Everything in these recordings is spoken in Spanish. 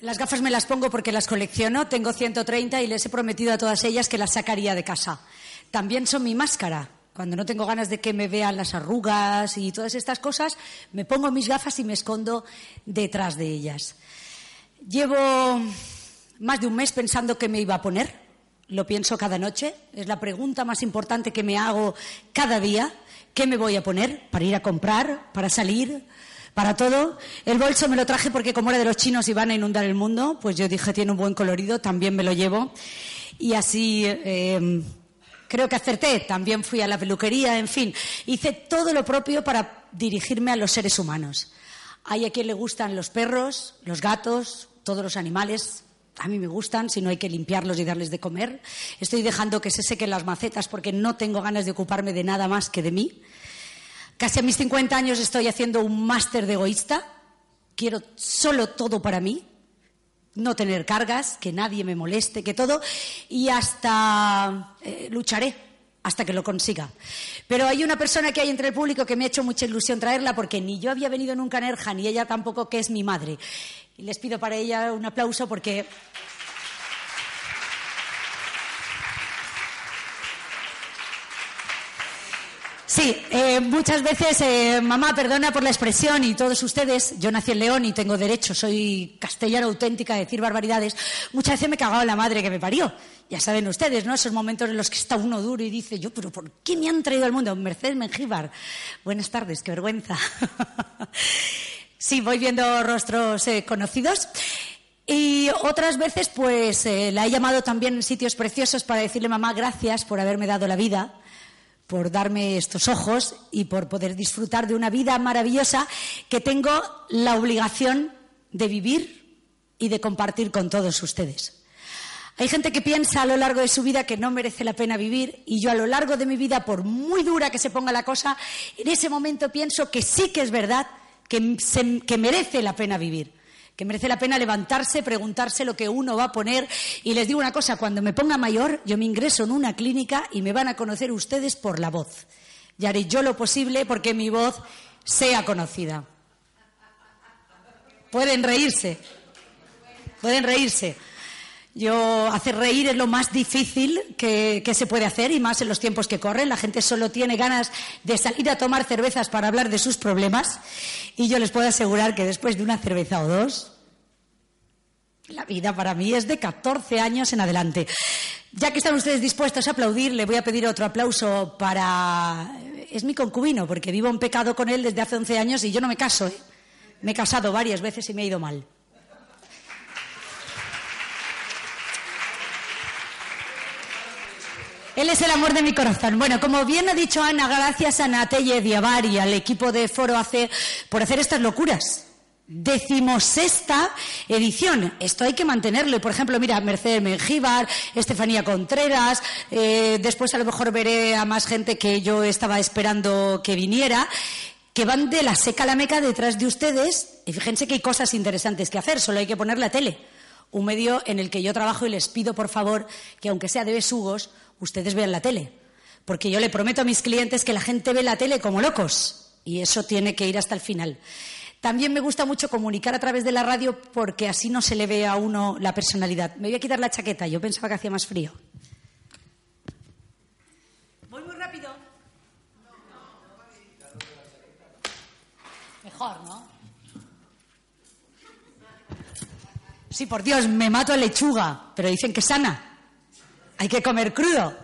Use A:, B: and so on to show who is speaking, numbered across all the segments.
A: Las gafas me las pongo porque las colecciono, tengo 130 y les he prometido a todas ellas que las sacaría de casa. También son mi máscara. Cuando no tengo ganas de que me vean las arrugas y todas estas cosas, me pongo mis gafas y me escondo detrás de ellas. Llevo más de un mes pensando qué me iba a poner. Lo pienso cada noche. Es la pregunta más importante que me hago cada día. ¿Qué me voy a poner para ir a comprar, para salir, para todo? El bolso me lo traje porque como era de los chinos y van a inundar el mundo, pues yo dije tiene un buen colorido, también me lo llevo. Y así eh, creo que acerté. También fui a la peluquería, en fin, hice todo lo propio para dirigirme a los seres humanos. Hay a quien le gustan los perros, los gatos, todos los animales, a mí me gustan, si no hay que limpiarlos y darles de comer. Estoy dejando que se sequen las macetas porque no tengo ganas de ocuparme de nada más que de mí. Casi a mis 50 años estoy haciendo un máster de egoísta. Quiero solo todo para mí, no tener cargas, que nadie me moleste, que todo, y hasta eh, lucharé hasta que lo consiga. Pero hay una persona que hay entre el público que me ha hecho mucha ilusión traerla porque ni yo había venido nunca en Erja, ni ella tampoco, que es mi madre. Y les pido para ella un aplauso porque Sí, eh, muchas veces, eh, mamá, perdona por la expresión y todos ustedes, yo nací en León y tengo derecho, soy castellana auténtica a decir barbaridades, muchas veces me cagaba la madre que me parió. Ya saben ustedes, ¿no? Esos momentos en los que está uno duro y dice, yo, pero ¿por qué me han traído al mundo? Mercedes Mengíbar. Buenas tardes, qué vergüenza. sí, voy viendo rostros eh, conocidos. Y otras veces, pues, la he llamado también en sitios preciosos para decirle, mamá, gracias por haberme dado la vida por darme estos ojos y por poder disfrutar de una vida maravillosa que tengo la obligación de vivir y de compartir con todos ustedes. Hay gente que piensa a lo largo de su vida que no merece la pena vivir y yo a lo largo de mi vida, por muy dura que se ponga la cosa, en ese momento pienso que sí que es verdad que, que merece la pena vivir que merece la pena levantarse, preguntarse lo que uno va a poner. Y les digo una cosa, cuando me ponga mayor, yo me ingreso en una clínica y me van a conocer ustedes por la voz. Y haré yo lo posible porque mi voz sea conocida. Pueden reírse, pueden reírse. Yo hacer reír es lo más difícil que, que, se puede hacer y más en los tiempos que corren. La gente solo tiene ganas de salir a tomar cervezas para hablar de sus problemas y yo les puedo asegurar que después de una cerveza o dos, la vida para mí es de 14 años en adelante. Ya que están ustedes dispuestos a aplaudir, le voy a pedir otro aplauso para... Es mi concubino, porque vivo en pecado con él desde hace 11 años y yo no me caso. ¿eh? Me he casado varias veces y me ha ido mal. Él es el amor de mi corazón. Bueno, como bien ha dicho Ana, gracias a Natelle Diabar y al equipo de Foro AC por hacer estas locuras. Decimosexta edición. Esto hay que mantenerlo. Por ejemplo, mira, Mercedes Mengíbar, Estefanía Contreras, eh, después a lo mejor veré a más gente que yo estaba esperando que viniera, que van de la seca a la meca detrás de ustedes. Y fíjense que hay cosas interesantes que hacer, solo hay que poner la tele. Un medio en el que yo trabajo y les pido, por favor, que aunque sea de besugos, ustedes vean la tele. Porque yo le prometo a mis clientes que la gente ve la tele como locos. Y eso tiene que ir hasta el final. También me gusta mucho comunicar a través de la radio porque así no se le ve a uno la personalidad. Me voy a quitar la chaqueta, yo pensaba que hacía más frío. Voy muy rápido. Mejor, ¿no? Sí, por Dios, me mato a lechuga, pero dicen que sana. Hay que comer crudo.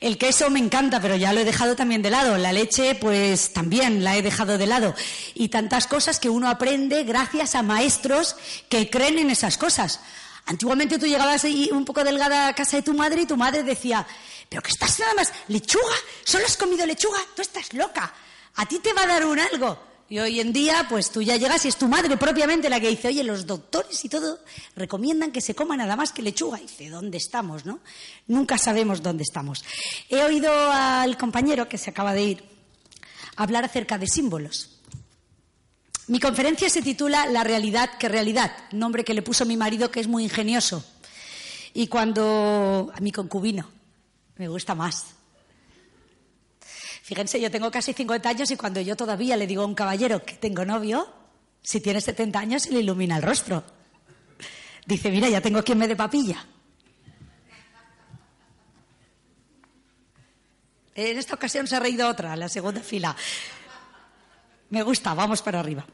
A: El queso me encanta, pero ya lo he dejado también de lado. La leche, pues también la he dejado de lado. Y tantas cosas que uno aprende gracias a maestros que creen en esas cosas. Antiguamente tú llegabas un poco delgada a casa de tu madre y tu madre decía, pero que estás nada más, lechuga, solo has comido lechuga, tú estás loca, a ti te va a dar un algo. Y hoy en día, pues tú ya llegas y es tu madre propiamente la que dice, oye, los doctores y todo recomiendan que se coma nada más que lechuga. Y dice, ¿dónde estamos, no? Nunca sabemos dónde estamos. He oído al compañero que se acaba de ir hablar acerca de símbolos. Mi conferencia se titula La realidad que realidad, nombre que le puso mi marido que es muy ingenioso. Y cuando a mi concubino, me gusta más, Fíjense, yo tengo casi 50 años y cuando yo todavía le digo a un caballero que tengo novio, si tiene 70 años se le ilumina el rostro. Dice, mira, ya tengo quien me dé papilla. En esta ocasión se ha reído otra, la segunda fila. Me gusta, vamos para arriba.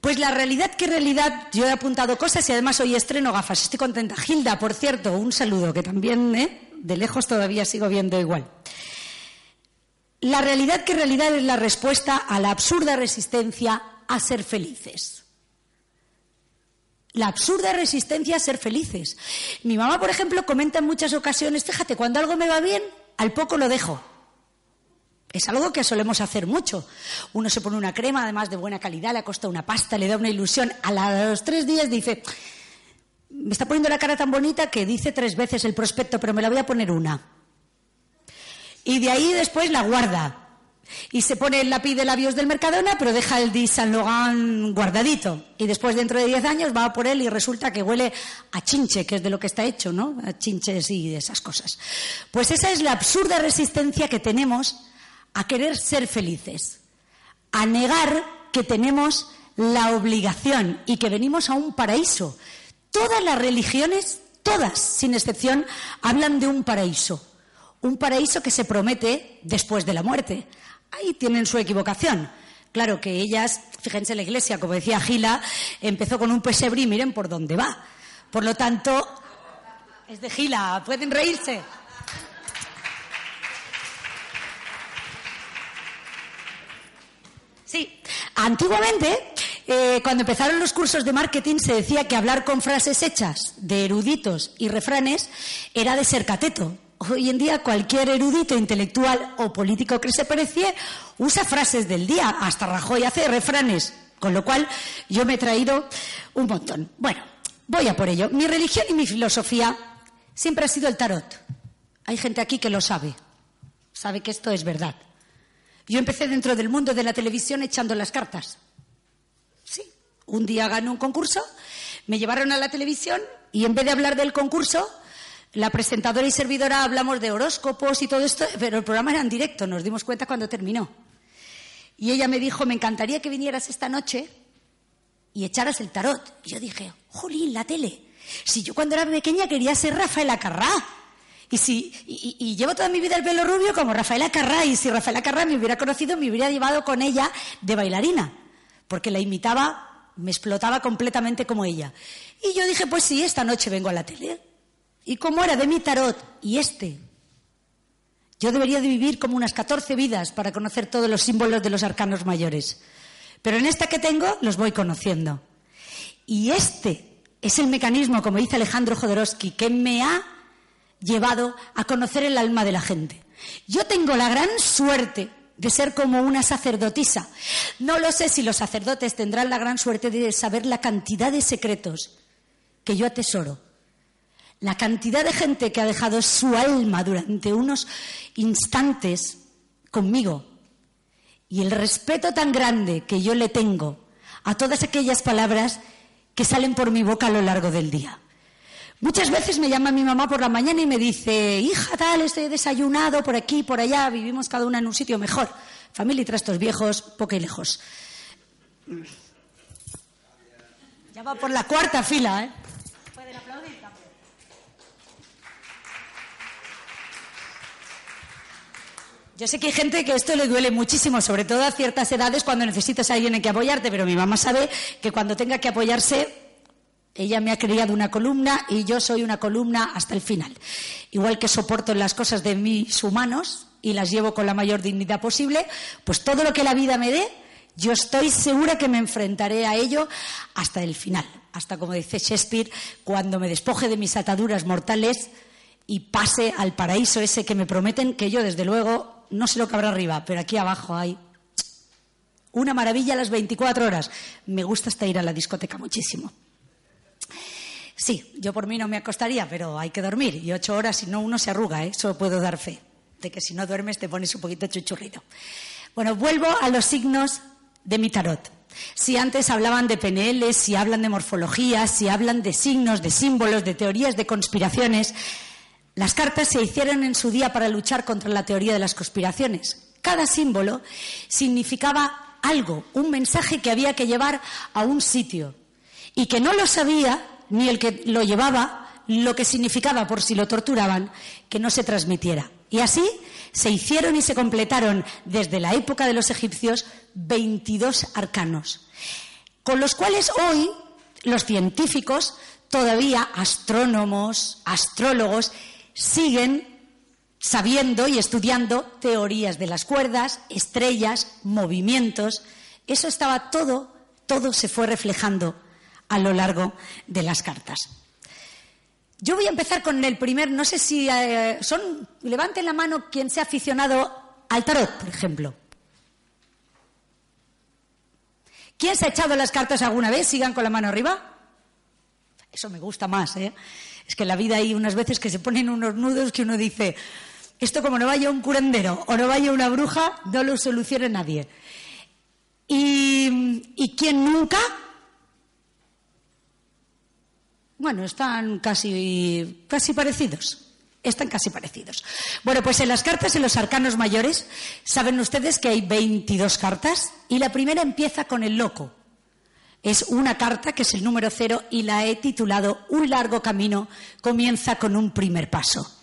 A: Pues la realidad, ¿qué realidad? Yo he apuntado cosas y además hoy estreno gafas. Estoy contenta. Gilda, por cierto, un saludo, que también ¿eh? de lejos todavía sigo viendo igual. La realidad, ¿qué realidad es la respuesta a la absurda resistencia a ser felices? La absurda resistencia a ser felices. Mi mamá, por ejemplo, comenta en muchas ocasiones, fíjate, cuando algo me va bien, al poco lo dejo. Es algo que solemos hacer mucho. Uno se pone una crema, además de buena calidad, le acosta una pasta, le da una ilusión. A los tres días dice, me está poniendo la cara tan bonita que dice tres veces el prospecto, pero me la voy a poner una. Y de ahí después la guarda. Y se pone el lápiz de labios del Mercadona, pero deja el de San Logan guardadito. Y después, dentro de diez años, va por él y resulta que huele a chinche, que es de lo que está hecho, ¿no? A chinches y esas cosas. Pues esa es la absurda resistencia que tenemos a querer ser felices, a negar que tenemos la obligación y que venimos a un paraíso. Todas las religiones, todas, sin excepción, hablan de un paraíso. Un paraíso que se promete después de la muerte. Ahí tienen su equivocación. Claro que ellas, fíjense, la iglesia, como decía Gila, empezó con un pesebre y miren por dónde va. Por lo tanto, es de Gila, pueden reírse. Sí, antiguamente, eh, cuando empezaron los cursos de marketing, se decía que hablar con frases hechas de eruditos y refranes era de ser cateto. Hoy en día cualquier erudito intelectual o político que se precie usa frases del día, hasta Rajoy hace refranes, con lo cual yo me he traído un montón. Bueno, voy a por ello. Mi religión y mi filosofía siempre ha sido el tarot. Hay gente aquí que lo sabe, sabe que esto es verdad. Yo empecé dentro del mundo de la televisión echando las cartas. Sí, un día gané un concurso, me llevaron a la televisión y en vez de hablar del concurso, la presentadora y servidora hablamos de horóscopos y todo esto, pero el programa era en directo, nos dimos cuenta cuando terminó. Y ella me dijo, me encantaría que vinieras esta noche y echaras el tarot. Y yo dije, jolín, la tele. Si yo cuando era pequeña quería ser Rafaela Carrá. Y, si, y, llevo toda mi vida el pelo rubio como Rafaela Carrá, y si Rafaela Carrá me hubiera conocido, me hubiera llevado con ella de bailarina, porque la imitaba, me explotaba completamente como ella. Y yo dije, pues sí, esta noche vengo a la tele. Y como era de mi tarot y este, yo debería de vivir como unas 14 vidas para conocer todos los símbolos de los arcanos mayores. Pero en esta que tengo los voy conociendo. Y este es el mecanismo, como dice Alejandro Jodorowsky, que me ha llevado a conocer el alma de la gente. Yo tengo la gran suerte de ser como una sacerdotisa. No lo sé si los sacerdotes tendrán la gran suerte de saber la cantidad de secretos que yo atesoro. La cantidad de gente que ha dejado su alma durante unos instantes conmigo. Y el respeto tan grande que yo le tengo a todas aquellas palabras que salen por mi boca a lo largo del día. Muchas veces me llama mi mamá por la mañana y me dice, hija tal, estoy desayunado por aquí, por allá, vivimos cada una en un sitio mejor. Familia y trastos viejos, poco y lejos. Ya va por la cuarta fila, ¿eh? Pueden aplaudir Yo sé que hay gente que esto le duele muchísimo, sobre todo a ciertas edades cuando necesitas a alguien en que apoyarte, pero mi mamá sabe que cuando tenga que apoyarse ella me ha criado una columna y yo soy una columna hasta el final. Igual que soporto las cosas de mis humanos y las llevo con la mayor dignidad posible, pues todo lo que la vida me dé, yo estoy segura que me enfrentaré a ello hasta el final. Hasta, como dice Shakespeare, cuando me despoje de mis ataduras mortales y pase al paraíso ese que me prometen, que yo, desde luego, no sé lo que habrá arriba, pero aquí abajo hay una maravilla a las 24 horas. Me gusta hasta ir a la discoteca muchísimo. Sí, yo por mí no me acostaría, pero hay que dormir. Y ocho horas, si no, uno se arruga, ¿eh? eso puedo dar fe. De que si no duermes te pones un poquito chuchurrito. Bueno, vuelvo a los signos de mi tarot. Si antes hablaban de PNL, si hablan de morfología, si hablan de signos, de símbolos, de teorías de conspiraciones, las cartas se hicieron en su día para luchar contra la teoría de las conspiraciones. Cada símbolo significaba algo, un mensaje que había que llevar a un sitio. y que no lo sabía ni el que lo llevaba lo que significaba por si lo torturaban que no se transmitiera. Y así se hicieron y se completaron desde la época de los egipcios 22 arcanos, con los cuales hoy los científicos, todavía astrónomos, astrólogos, siguen sabiendo y estudiando teorías de las cuerdas, estrellas, movimientos. Eso estaba todo, todo se fue reflejando a lo largo de las cartas. Yo voy a empezar con el primer, no sé si eh, son, levanten la mano quien sea aficionado al tarot, por ejemplo. ¿Quién se ha echado las cartas alguna vez? Sigan con la mano arriba. Eso me gusta más, ¿eh? Es que en la vida hay unas veces que se ponen unos nudos que uno dice, esto como no vaya un curandero o no vaya una bruja, no lo soluciona nadie. ¿Y, ¿y quién nunca? Bueno, están casi, casi parecidos. Están casi parecidos. Bueno, pues en las cartas, en los arcanos mayores, saben ustedes que hay 22 cartas y la primera empieza con el loco. Es una carta que es el número cero y la he titulado Un largo camino comienza con un primer paso.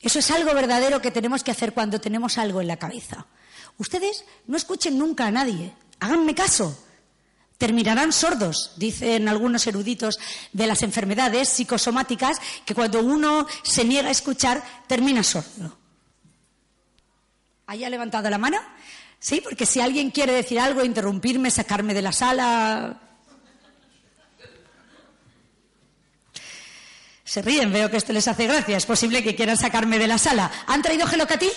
A: Eso es algo verdadero que tenemos que hacer cuando tenemos algo en la cabeza. Ustedes no escuchen nunca a nadie, háganme caso terminarán sordos, dicen algunos eruditos de las enfermedades psicosomáticas, que cuando uno se niega a escuchar, termina sordo. ¿Haya levantado la mano? Sí, porque si alguien quiere decir algo, interrumpirme, sacarme de la sala. Se ríen, veo que esto les hace gracia. Es posible que quieran sacarme de la sala. ¿Han traído gelocatil?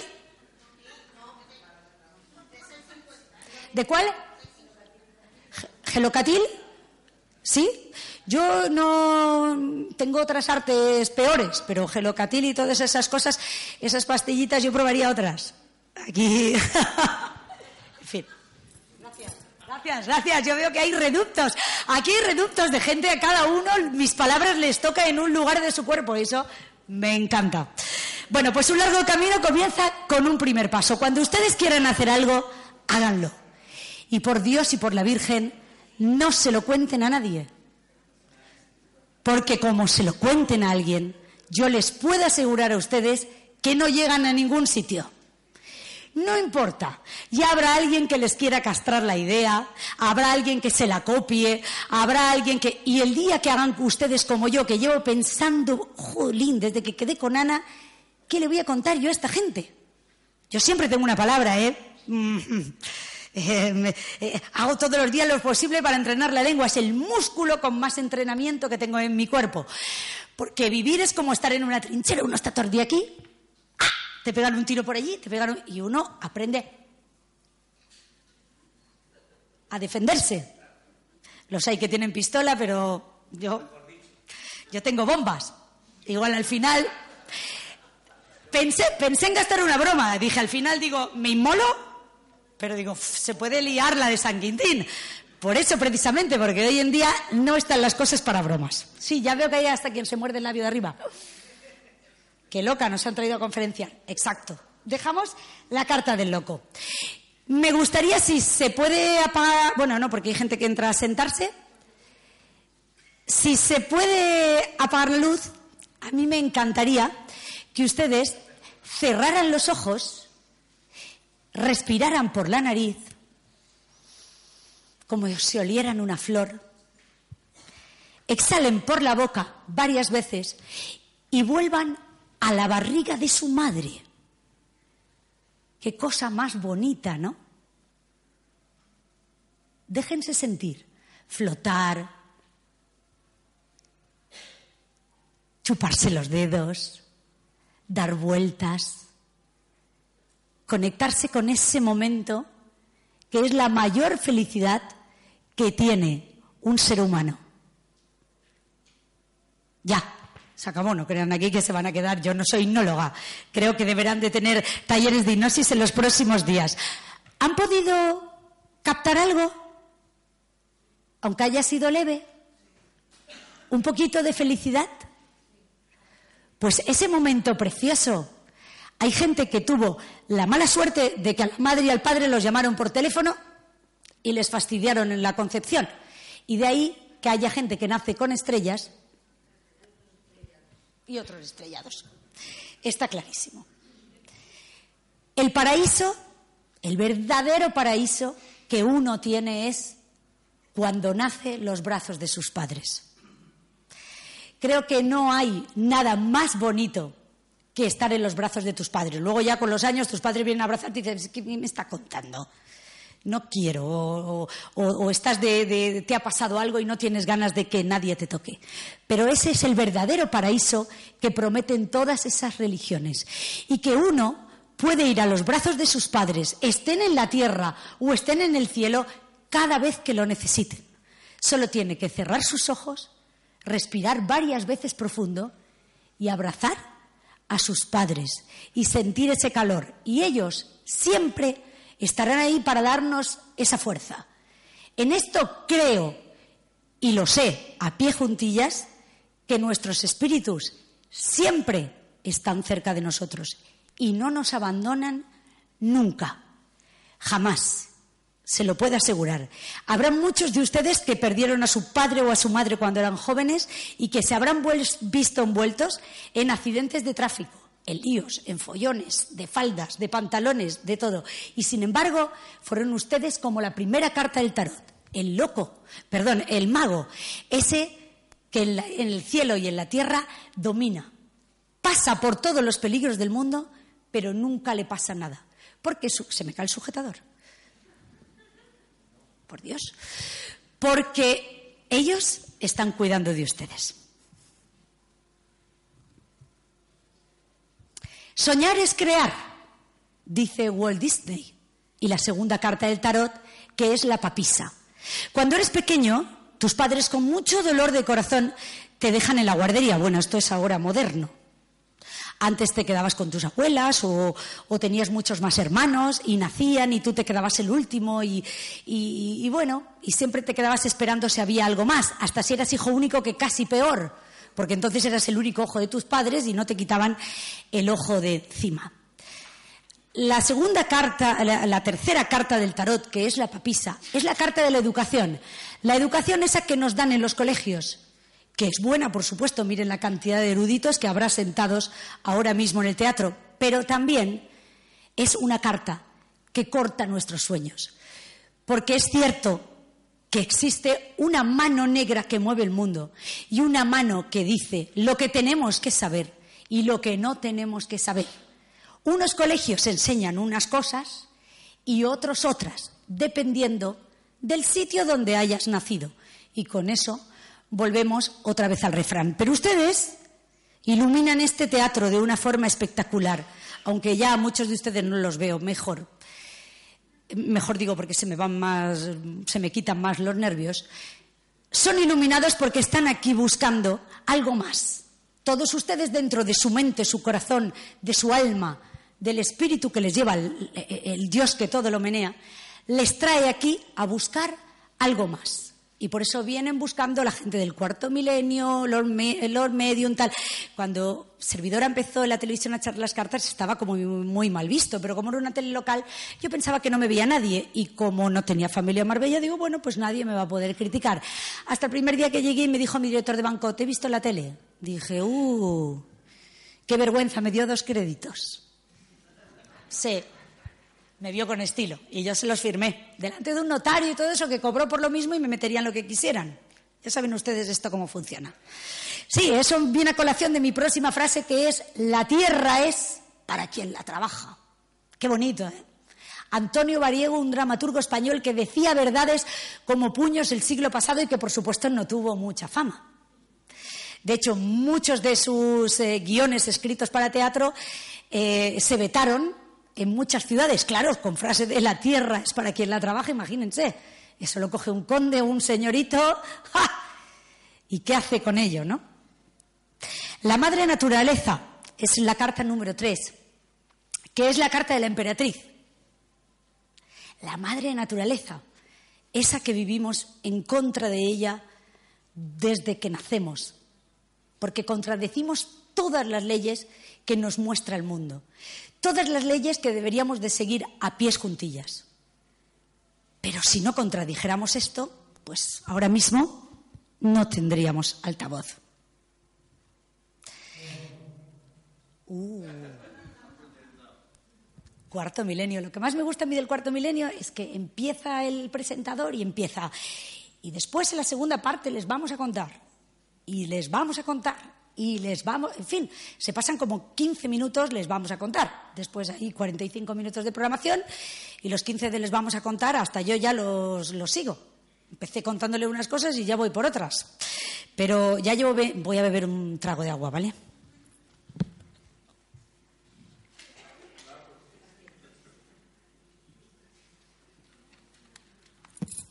A: ¿De cuál? ¿Gelocatil? ¿Sí? Yo no tengo otras artes peores, pero gelocatil y todas esas cosas, esas pastillitas, yo probaría otras. Aquí. en fin. Gracias, gracias. Yo veo que hay reductos. Aquí hay reductos de gente a cada uno, mis palabras les toca en un lugar de su cuerpo. Eso me encanta. Bueno, pues un largo camino comienza con un primer paso. Cuando ustedes quieran hacer algo, háganlo. Y por Dios y por la Virgen, no se lo cuenten a nadie. Porque como se lo cuenten a alguien, yo les puedo asegurar a ustedes que no llegan a ningún sitio. No importa, ya habrá alguien que les quiera castrar la idea, habrá alguien que se la copie, habrá alguien que... Y el día que hagan ustedes como yo, que llevo pensando, jolín, desde que quedé con Ana, ¿qué le voy a contar yo a esta gente? Yo siempre tengo una palabra, ¿eh? Eh, eh, hago todos los días lo posible para entrenar la lengua. Es el músculo con más entrenamiento que tengo en mi cuerpo. Porque vivir es como estar en una trinchera. Uno está todo aquí. Te pegan un tiro por allí, te pegan y uno aprende a defenderse. Los hay que tienen pistola, pero yo, yo tengo bombas. Igual al final pensé, pensé en gastar una broma. Dije al final, digo, me inmolo pero digo, se puede liar la de San Quintín. Por eso precisamente, porque hoy en día no están las cosas para bromas. Sí, ya veo que hay hasta quien se muerde el labio de arriba. Qué loca, nos han traído a conferencia. Exacto. Dejamos la carta del loco. Me gustaría si se puede apagar, bueno, no, porque hay gente que entra a sentarse. Si se puede apagar la luz, a mí me encantaría que ustedes cerraran los ojos respiraran por la nariz como si olieran una flor, exhalen por la boca varias veces y vuelvan a la barriga de su madre. Qué cosa más bonita, ¿no? Déjense sentir, flotar, chuparse los dedos, dar vueltas conectarse con ese momento que es la mayor felicidad que tiene un ser humano. Ya, se acabó, no crean aquí que se van a quedar. Yo no soy hipnóloga. Creo que deberán de tener talleres de hipnosis en los próximos días. ¿Han podido captar algo? Aunque haya sido leve. ¿Un poquito de felicidad? Pues ese momento precioso hay gente que tuvo la mala suerte de que a la madre y al padre los llamaron por teléfono y les fastidiaron en la concepción. Y de ahí que haya gente que nace con estrellas y otros estrellados. Está clarísimo. El paraíso, el verdadero paraíso que uno tiene es cuando nace los brazos de sus padres. Creo que no hay nada más bonito que estar en los brazos de tus padres. Luego ya con los años tus padres vienen a abrazarte y dices, ¿qué me está contando? No quiero, o, estás de, te ha pasado algo y no tienes ganas de que nadie te toque. Pero ese es el verdadero paraíso que prometen todas esas religiones. Y que uno puede ir a los brazos de sus padres, estén en la tierra o estén en el cielo, cada vez que lo necesiten. Solo tiene que cerrar sus ojos, respirar varias veces profundo y abrazar a sus padres y sentir ese calor. Y ellos siempre estarán ahí para darnos esa fuerza. En esto creo, y lo sé a pie juntillas, que nuestros espíritus siempre están cerca de nosotros y no nos abandonan nunca, jamás. Se lo puedo asegurar. Habrá muchos de ustedes que perdieron a su padre o a su madre cuando eran jóvenes y que se habrán visto envueltos en accidentes de tráfico, en líos, en follones, de faldas, de pantalones, de todo. Y sin embargo, fueron ustedes como la primera carta del tarot, el loco, perdón, el mago, ese que en, en el cielo y en la tierra domina, pasa por todos los peligros del mundo, pero nunca le pasa nada, porque se me cae el sujetador por Dios, porque ellos están cuidando de ustedes. Soñar es crear, dice Walt Disney. Y la segunda carta del tarot, que es la papisa. Cuando eres pequeño, tus padres con mucho dolor de corazón te dejan en la guardería. Bueno, esto es ahora moderno. Antes te quedabas con tus abuelas o, tenías muchos más hermanos y nacían y tú te quedabas el último y, y, bueno, y siempre te quedabas esperando si había algo más, hasta si eras hijo único que casi peor, porque entonces eras el único ojo de tus padres y no te quitaban el ojo de encima. La segunda carta, la, tercera carta del tarot, que es la papisa, es la carta de la educación. La educación esa que nos dan en los colegios que es buena, por supuesto, miren la cantidad de eruditos que habrá sentados ahora mismo en el teatro, pero también es una carta que corta nuestros sueños. Porque es cierto que existe una mano negra que mueve el mundo y una mano que dice lo que tenemos que saber y lo que no tenemos que saber. Unos colegios enseñan unas cosas y otros otras, dependiendo del sitio donde hayas nacido. Y con eso volvemos otra vez al refrán. Pero ustedes iluminan este teatro de una forma espectacular, aunque ya a muchos de ustedes no los veo mejor. Mejor digo porque se me van más, se me quitan más los nervios. Son iluminados porque están aquí buscando algo más. Todos ustedes dentro de su mente, su corazón, de su alma, del espíritu que les lleva el, el Dios que todo lo menea, les trae aquí a buscar algo más. Y por eso vienen buscando la gente del cuarto milenio, Lord, Medium, tal. Cuando Servidora empezó en la televisión a echar las cartas estaba como muy, mal visto, pero como era una tele local, yo pensaba que no me veía nadie. Y como no tenía familia en Marbella, digo, bueno, pues nadie me va a poder criticar. Hasta el primer día que llegué me dijo mi director de banco, ¿te he visto en la tele? Dije, uh, qué vergüenza, me dio dos créditos. Sí, me vio con estilo y yo se los firmé delante de un notario y todo eso que cobró por lo mismo y me meterían lo que quisieran. Ya saben ustedes esto cómo funciona. Sí, eso viene a colación de mi próxima frase que es la tierra es para quien la trabaja. Qué bonito, ¿eh? Antonio Variego, un dramaturgo español que decía verdades como puños el siglo pasado y que por supuesto no tuvo mucha fama. De hecho, muchos de sus eh, guiones escritos para teatro eh, se vetaron en muchas ciudades, claro, con frase de la tierra es para quien la trabaja, imagínense. Eso lo coge un conde o un señorito. ¿Y qué hace con ello, no? La madre naturaleza es la carta número tres, que es la carta de la emperatriz. La madre naturaleza, esa que vivimos en contra de ella desde que nacemos, porque contradecimos todas las leyes que nos muestra el mundo todas las leyes que deberíamos de seguir a pies juntillas. Pero si no contradijéramos esto, pues ahora mismo no tendríamos altavoz. Uh. Cuarto milenio. Lo que más me gusta a mí del cuarto milenio es que empieza el presentador y empieza. Y después en la segunda parte les vamos a contar. Y les vamos a contar. Y les vamos. En fin, se pasan como 15 minutos, les vamos a contar. Después hay 45 minutos de programación. Y los 15 de les vamos a contar, hasta yo ya los, los sigo. Empecé contándole unas cosas y ya voy por otras. Pero ya llevo. Voy a beber un trago de agua, ¿vale?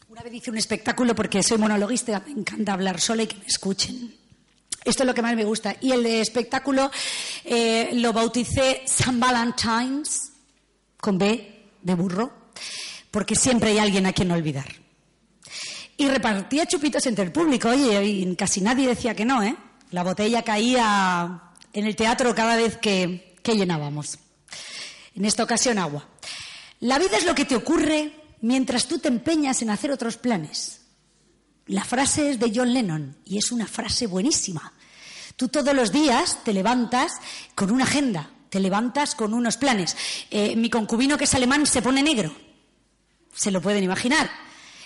A: Una vez hice un espectáculo porque soy monologuista, me encanta hablar sola y que me escuchen. Esto es lo que más me gusta. Y el espectáculo eh, lo bauticé San Valentine's, con B de burro, porque siempre hay alguien a quien olvidar. Y repartía chupitos entre el público, y casi nadie decía que no, ¿eh? La botella caía en el teatro cada vez que, que llenábamos. En esta ocasión, agua. La vida es lo que te ocurre mientras tú te empeñas en hacer otros planes. La frase es de John Lennon y es una frase buenísima. Tú todos los días te levantas con una agenda, te levantas con unos planes. Eh, mi concubino, que es alemán, se pone negro. Se lo pueden imaginar.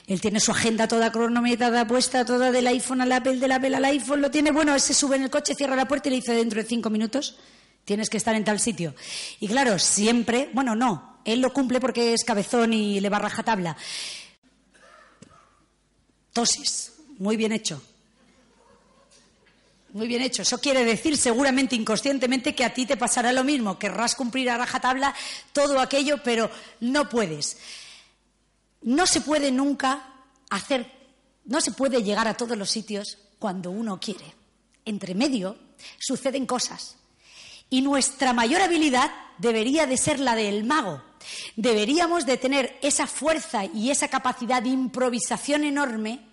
A: Él tiene su agenda toda cronometrada, puesta toda del iPhone al Apple, del Apple al iPhone, lo tiene, bueno, él se sube en el coche, cierra la puerta y le dice dentro de cinco minutos, tienes que estar en tal sitio. Y claro, siempre, bueno, no, él lo cumple porque es cabezón y le va tabla. Muy bien hecho. Muy bien hecho. Eso quiere decir seguramente inconscientemente que a ti te pasará lo mismo. Querrás cumplir a rajatabla todo aquello, pero no puedes. No se puede nunca hacer, no se puede llegar a todos los sitios cuando uno quiere. Entre medio suceden cosas. Y nuestra mayor habilidad debería de ser la del mago. Deberíamos de tener esa fuerza y esa capacidad de improvisación enorme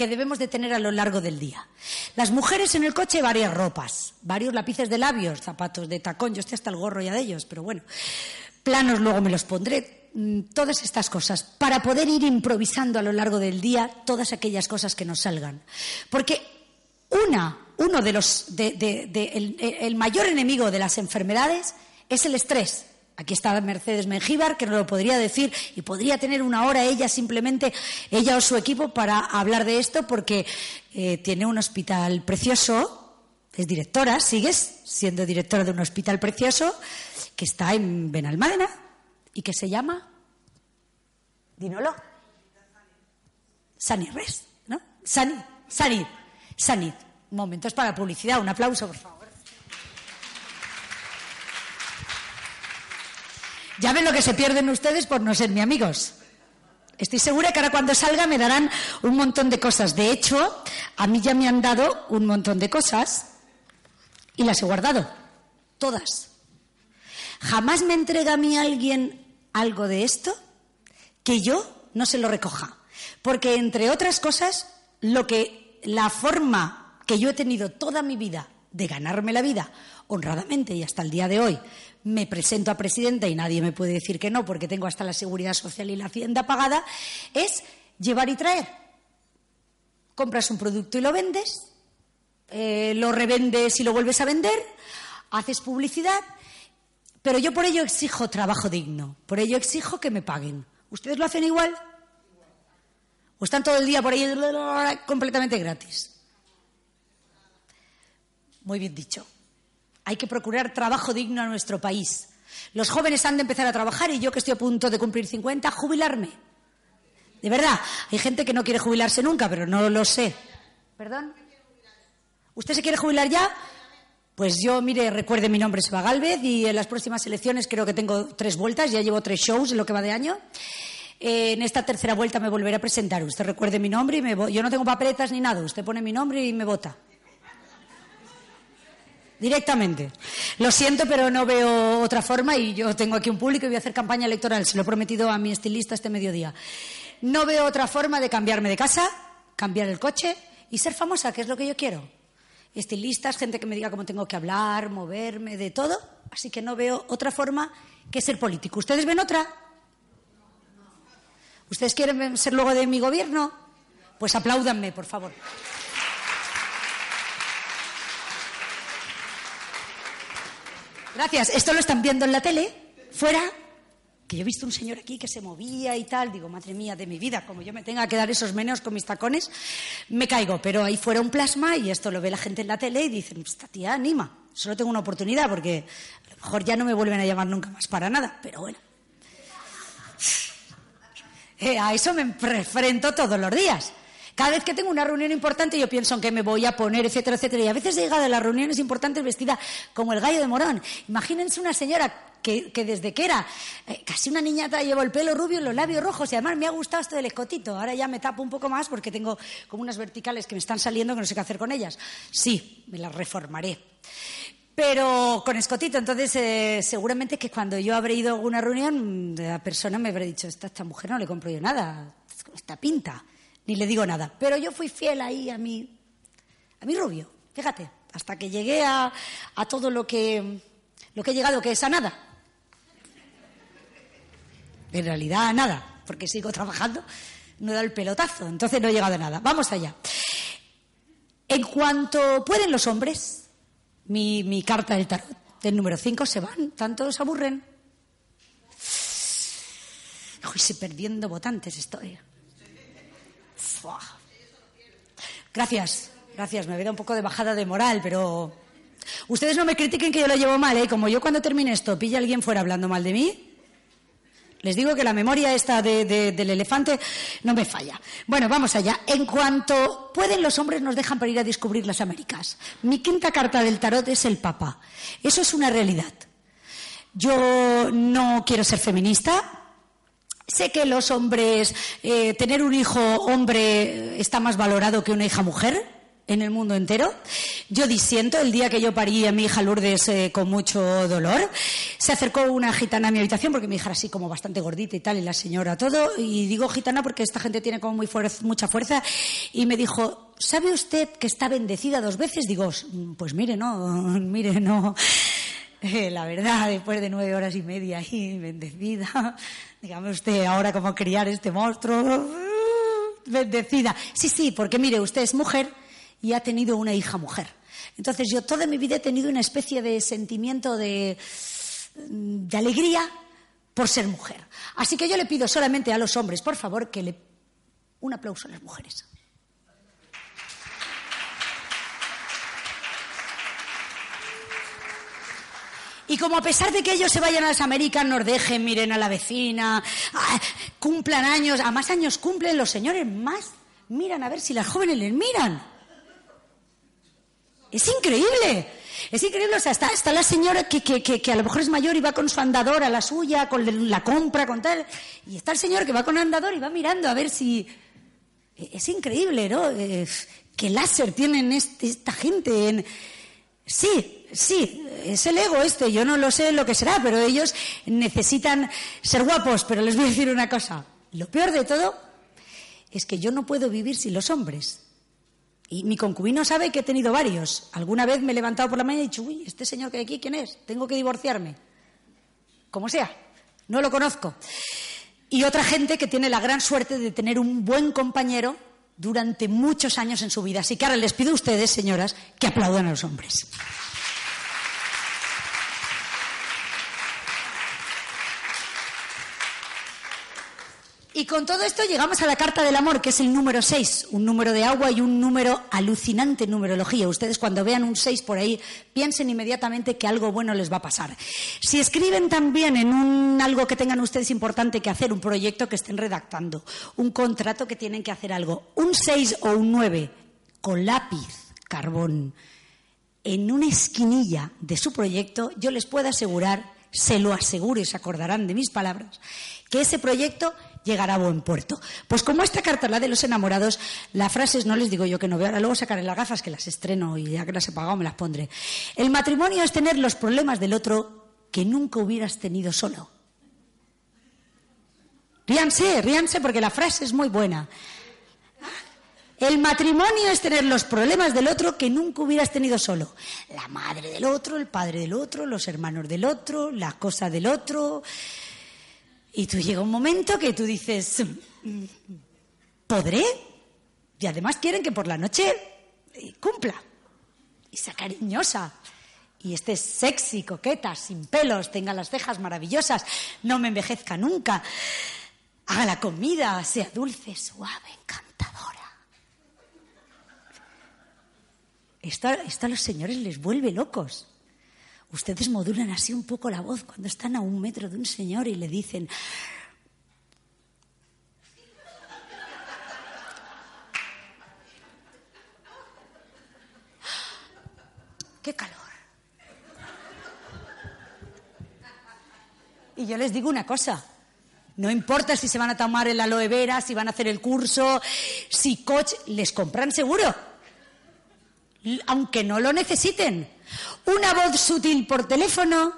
A: que debemos de tener a lo largo del día. Las mujeres en el coche varias ropas, varios lápices de labios, zapatos de tacón, yo estoy hasta el gorro ya de ellos, pero bueno, planos luego me los pondré, mm, todas estas cosas, para poder ir improvisando a lo largo del día todas aquellas cosas que nos salgan. Porque una uno de los, el, mayor enemigo de las enfermedades es el estrés. Aquí está Mercedes Mengíbar, que no lo podría decir y podría tener una hora ella simplemente, ella o su equipo, para hablar de esto, porque eh, tiene un hospital precioso, es directora, sigues siendo directora de un hospital precioso, que está en Benalmádena y que se llama. Dinolo. Sanirres, ¿no? Sani, Sanid, Sanid momentos para publicidad. Un aplauso, por favor. Ya ven lo que se pierden ustedes por no ser mi amigos. Estoy segura que ahora cuando salga me darán un montón de cosas. De hecho, a mí ya me han dado un montón de cosas y las he guardado. Todas. Jamás me entrega a mí alguien algo de esto que yo no se lo recoja. Porque, entre otras cosas, lo que la forma que yo he tenido toda mi vida de ganarme la vida honradamente y hasta el día de hoy me presento a presidenta y nadie me puede decir que no porque tengo hasta la seguridad social y la hacienda pagada, es llevar y traer. Compras un producto y lo vendes, eh, lo revendes y lo vuelves a vender, haces publicidad, pero yo por ello exijo trabajo digno, por ello exijo que me paguen. ¿Ustedes lo hacen igual? ¿O están todo el día por ahí completamente gratis? Muy bien dicho. Hay que procurar trabajo digno a nuestro país. Los jóvenes han de empezar a trabajar y yo que estoy a punto de cumplir 50, jubilarme. De verdad, hay gente que no quiere jubilarse nunca, pero no lo sé. ¿Perdón? ¿Usted se quiere jubilar ya? Pues yo, mire, recuerde mi nombre, Seba Galvez, y en las próximas elecciones creo que tengo tres vueltas, ya llevo tres shows en lo que va de año. Eh, en esta tercera vuelta me volveré a presentar. Usted recuerde mi nombre y me Yo no tengo papeletas ni nada. Usted pone mi nombre y me vota directamente. Lo siento, pero no veo otra forma y yo tengo aquí un público y voy a hacer campaña electoral. Se lo he prometido a mi estilista este mediodía. No veo otra forma de cambiarme de casa, cambiar el coche y ser famosa, que es lo que yo quiero. Estilistas, gente que me diga cómo tengo que hablar, moverme, de todo. Así que no veo otra forma que ser político. ¿Ustedes ven otra? ¿Ustedes quieren ser luego de mi gobierno? Pues apláudanme, por favor. Gracias. Esto lo están viendo en la tele, fuera, que yo he visto un señor aquí que se movía y tal, digo, madre mía de mi vida, como yo me tenga que dar esos meneos con mis tacones, me caigo, pero ahí fuera un plasma y esto lo ve la gente en la tele y dicen, esta tía anima, solo tengo una oportunidad porque a lo mejor ya no me vuelven a llamar nunca más para nada, pero bueno. Eh, a eso me enfrento todos los días. Cada vez que tengo una reunión importante yo pienso en qué me voy a poner, etcétera, etcétera. Y a veces llega de las reuniones importantes vestida como el gallo de Morón. Imagínense una señora que, desde que era eh, casi una niñata llevo el pelo rubio y los labios rojos y además me ha gustado esto del escotito. Ahora ya me tapo un poco más porque tengo como unas verticales que me están saliendo que no sé qué hacer con ellas. Sí, me las reformaré pero con escotito. Entonces, eh, seguramente que cuando yo habré ido a alguna reunión, la persona me habrá dicho, esta, esta mujer no le compro yo nada, esta pinta ni le digo nada. Pero yo fui fiel ahí a mi, a mi rubio, fíjate, hasta que llegué a, a todo lo que, lo que he llegado, que es a nada. En realidad a nada, porque sigo trabajando, no he dado el pelotazo, entonces no he llegado a nada. Vamos allá. En cuanto pueden los hombres, mi, mi carta del tarot del número 5 se van, tanto se aburren. Uy, perdiendo votantes estoy. Gracias, gracias. Me dado un poco de bajada de moral, pero ustedes no me critiquen que yo lo llevo mal, ¿eh? Como yo cuando termine esto pilla a alguien fuera hablando mal de mí, les digo que la memoria esta del elefante no me falla. Bueno, vamos allá. En cuanto pueden, los hombres nos dejan para ir a descubrir las Américas. Mi quinta carta del tarot es el Papa. Eso es una realidad. Yo no quiero ser feminista, Sé que los hombres, eh, tener un hijo hombre está más valorado que una hija mujer en el mundo entero. Yo disiento, el día que yo parí a mi hija Lourdes eh, con mucho dolor, se acercó una gitana a mi habitación, porque mi hija era así como bastante gordita y tal, y la señora todo, y digo gitana porque esta gente tiene como muy mucha fuerza, y me dijo, ¿sabe usted que está bendecida dos veces? Digo, pues mire, no, mire, no. La verdad, después de nueve horas y media ahí, bendecida, dígame usted ahora cómo criar este monstruo, bendecida. Sí, sí, porque mire, usted es mujer y ha tenido una hija mujer. Entonces yo toda mi vida he tenido una especie de sentimiento de, de alegría por ser mujer. Así que yo le pido solamente a los hombres, por favor, que le un aplauso a las mujeres. Y como a pesar de que ellos se vayan a las Américas, nos dejen, miren a la vecina, ah, cumplan años, a más años cumplen los señores, más miran a ver si las jóvenes les miran. Es increíble. Es increíble, o sea, está, la señora que, que, a lo mejor es mayor y va con su andador a la suya, con la compra, con tal, y está el señor que va con andador y va mirando a ver si... Es increíble, ¿no? Eh, ¿Qué láser tienen este, esta gente? En... Sí, sí, es el ego este, yo no lo sé lo que será, pero ellos necesitan ser guapos, pero les voy a decir una cosa, lo peor de todo es que yo no puedo vivir sin los hombres. Y mi concubino sabe que he tenido varios. Alguna vez me he levantado por la mañana y he dicho, uy, este señor que hay aquí, ¿quién es? Tengo que divorciarme. Como sea, no lo conozco. Y otra gente que tiene la gran suerte de tener un buen compañero durante muchos años en su vida. Así que ahora les pido a ustedes, señoras, que aplaudan a los hombres. Y con todo esto llegamos a la carta del amor, que es el número 6, un número de agua y un número alucinante en numerología. Ustedes cuando vean un 6 por ahí, piensen inmediatamente que algo bueno les va a pasar. Si escriben también en un algo que tengan ustedes importante que hacer, un proyecto que estén redactando, un contrato que tienen que hacer algo, un 6 o un 9 con lápiz, carbón, en una esquinilla de su proyecto, yo les puedo asegurar, se lo aseguro y se acordarán de mis palabras, que ese proyecto llegará a buen puerto. Pues como esta carta, la de los enamorados, la frase no les digo yo que no veo, ahora luego sacaré las gafas que las estreno y ya que las he pagado me las pondré. El matrimonio es tener los problemas del otro que nunca hubieras tenido solo. Ríanse, ríanse porque la frase es muy buena. El matrimonio es tener los problemas del otro que nunca hubieras tenido solo. La madre del otro, el padre del otro, los hermanos del otro, la cosa del otro, y tú llega un momento que tú dices, ¿podré? Y además quieren que por la noche cumpla y sea cariñosa y esté sexy, coqueta, sin pelos, tenga las cejas maravillosas, no me envejezca nunca, haga la comida, sea dulce, suave, encantadora. Esto, esto a los señores les vuelve locos. Ustedes modulan así un poco la voz cuando están a un metro de un señor y le dicen, ¡Qué calor! Y yo les digo una cosa. No importa si se van a tomar el aloe vera, si van a hacer el curso, si coach, les compran seguro. Aunque no lo necesiten. Una voz sutil por teléfono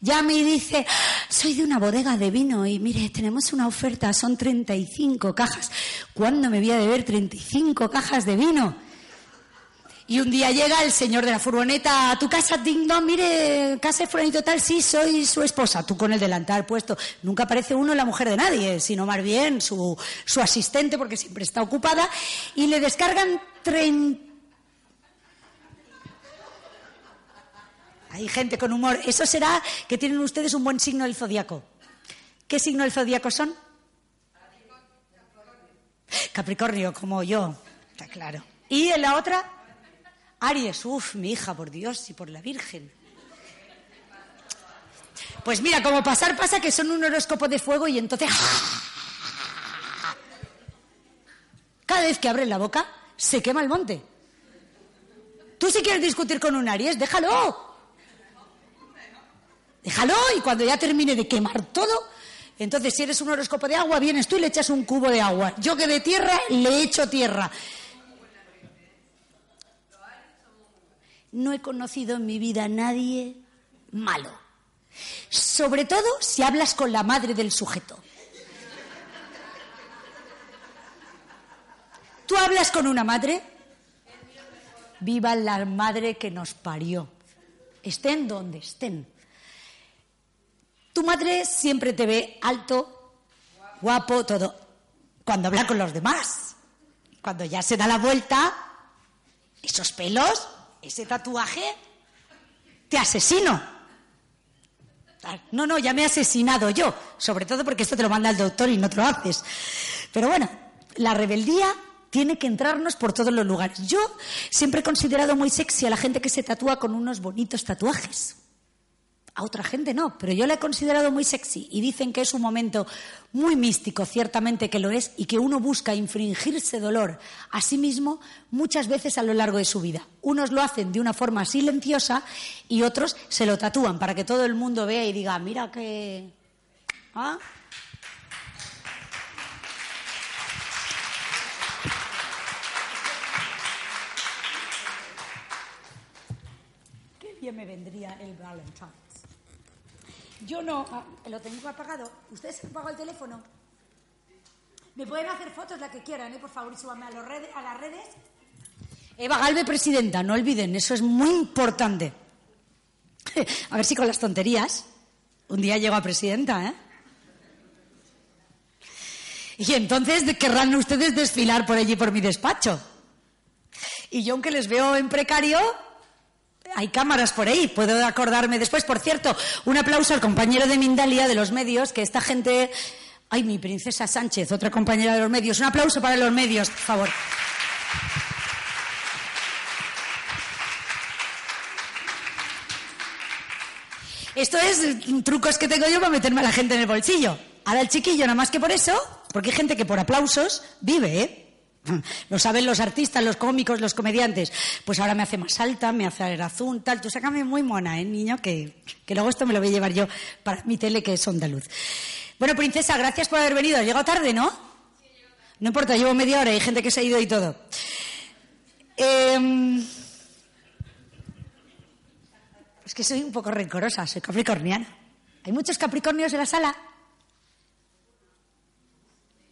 A: llama y dice, soy de una bodega de vino y mire, tenemos una oferta, son 35 cajas. ¿Cuándo me voy a deber 35 cajas de vino? Y un día llega el señor de la furgoneta a tu casa, ding mire, casa fulanito tal, sí, soy su esposa, tú con el delantal puesto. Nunca parece uno la mujer de nadie, sino más bien su, su asistente, porque siempre está ocupada, y le descargan 30. Hay gente con humor. Eso será que tienen ustedes un buen signo del zodiaco. ¿Qué signo del zodiaco son? Capricornio, como yo, está claro. ¿Y en la otra? Aries, uff, mi hija, por Dios y por la Virgen. Pues mira, como pasar pasa que son un horóscopo de fuego y entonces... Cada vez que abren la boca, se quema el monte. Tú si quieres discutir con un Aries, déjalo. Déjalo y cuando ya termine de quemar todo, entonces si eres un horóscopo de agua, vienes tú y le echas un cubo de agua. Yo que de tierra, le echo tierra. no he conocido en mi vida a nadie malo. Sobre todo si hablas con la madre del sujeto. ¿Tú hablas con una madre? Viva la madre que nos parió. Estén donde estén. Tu madre siempre te ve alto, guapo, todo. Cuando habla con los demás. Cuando ya se da la vuelta, esos pelos ese tatuaje, te asesino. No, no, ya me he asesinado yo, sobre todo porque esto te lo manda el doctor y no te lo haces. Pero bueno, la rebeldía tiene que entrarnos por todos los lugares. Yo siempre he considerado muy sexy a la gente que se tatúa con unos bonitos tatuajes. A otra gente no, pero yo la he considerado muy sexy y dicen que es un momento muy místico, ciertamente que lo es, y que uno busca infringirse dolor a sí mismo muchas veces a lo largo de su vida. Unos lo hacen de una forma silenciosa y otros se lo tatúan para que todo el mundo vea y diga, mira que... ¿Ah? Qué bien me vendría el Valentine. Yo no, ah, lo tengo apagado. ¿Ustedes han apagado el teléfono? ¿Me pueden hacer fotos la que quieran, eh? Por favor, y súbanme a, a las redes. Eva Galve, presidenta, no olviden, eso es muy importante. A ver si con las tonterías un día llego a presidenta, ¿eh? Y entonces querrán ustedes desfilar por allí por mi despacho. Y yo, aunque les veo en precario, hay cámaras por ahí, puedo acordarme después. Por cierto, un aplauso al compañero de Mindalia de los medios, que esta gente. Ay, mi princesa Sánchez, otra compañera de los medios. Un aplauso para los medios, por favor. Esto es trucos que tengo yo para meterme a la gente en el bolsillo. Ahora el chiquillo, nada más que por eso, porque hay gente que por aplausos vive, ¿eh? Lo saben los artistas, los cómicos, los comediantes. Pues ahora me hace más alta, me hace azul, tal. Tú sácame muy mona, ¿eh, niño? Que, que luego esto me lo voy a llevar yo para mi tele, que es Onda Luz. Bueno, princesa, gracias por haber venido. Llegó tarde, ¿no? No importa, llevo media hora, hay gente que se ha ido y todo. Em, es que soy un poco rencorosa, soy capricorniana. ¿Hay muchos capricornios en la sala?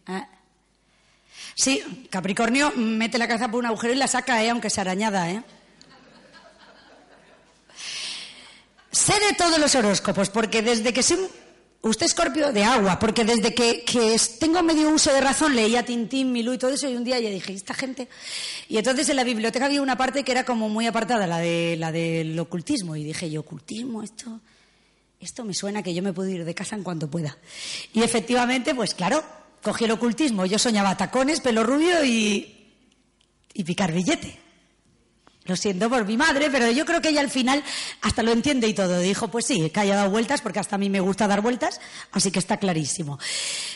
A: ¿Ah? Sí, Capricornio mete la cabeza por un agujero y la saca, ¿eh? aunque sea arañada. ¿eh? Sé de todos los horóscopos, porque desde que soy Usted Escorpio de agua, porque desde que, tengo medio uso de razón leía Tintín, Milú y todo eso, y un día ya dije, ¿esta gente? Y entonces en la biblioteca había una parte que era como muy apartada, la, de, la del ocultismo, y dije, ¿y ocultismo? Esto, esto me suena que yo me puedo ir de casa en cuanto pueda. Y efectivamente, pues claro, cogí el ocultismo. Yo soñaba tacones, pelo rubio y, y picar billete. Lo siento por mi madre, pero yo creo que ella al final hasta lo entiende y todo. Dijo, pues sí, que haya dado vueltas, porque hasta a mí me gusta dar vueltas, así que está clarísimo.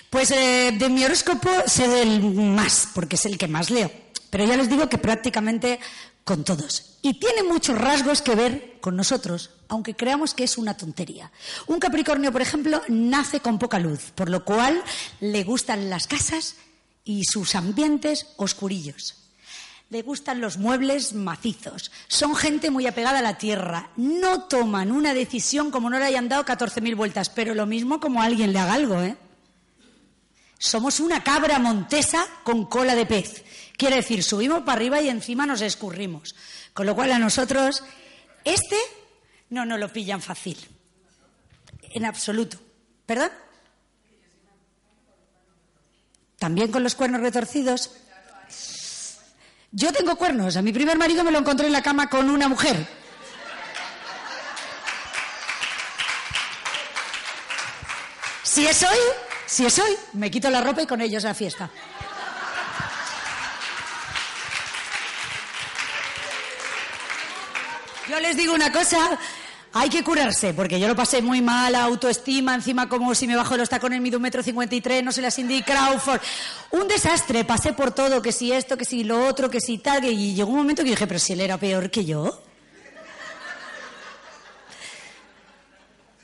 A: Pues eh, de mi horóscopo sé del más, porque es el que más leo. Pero ya les digo que prácticamente con todos. Y tiene muchos rasgos que ver con nosotros, aunque creamos que es una tontería. Un Capricornio, por ejemplo, nace con poca luz, por lo cual le gustan las casas y sus ambientes oscurillos le gustan los muebles macizos, son gente muy apegada a la tierra, no toman una decisión como no le hayan dado 14.000 vueltas, pero lo mismo como alguien le haga algo, ¿eh? Somos una cabra montesa con cola de pez. Quiere decir, subimos para arriba y encima nos escurrimos. Con lo cual a nosotros, este no nos lo pillan fácil. En absoluto. ¿Perdón? También con los cuernos retorcidos. Yo tengo cuernos. A mi primer marido me lo encontré en la cama con una mujer. Si es hoy, si es hoy, me quito la ropa y con ellos a la fiesta. Yo les digo una cosa, hay que curarse, porque yo lo pasé muy mal, autoestima, encima como si me bajo los tacones, mido un metro cincuenta y tres, no se las indica Crawford. Un desastre, pasé por todo, que si esto, que si lo otro, que si tal, y llegó un momento que dije, pero si él era peor que yo.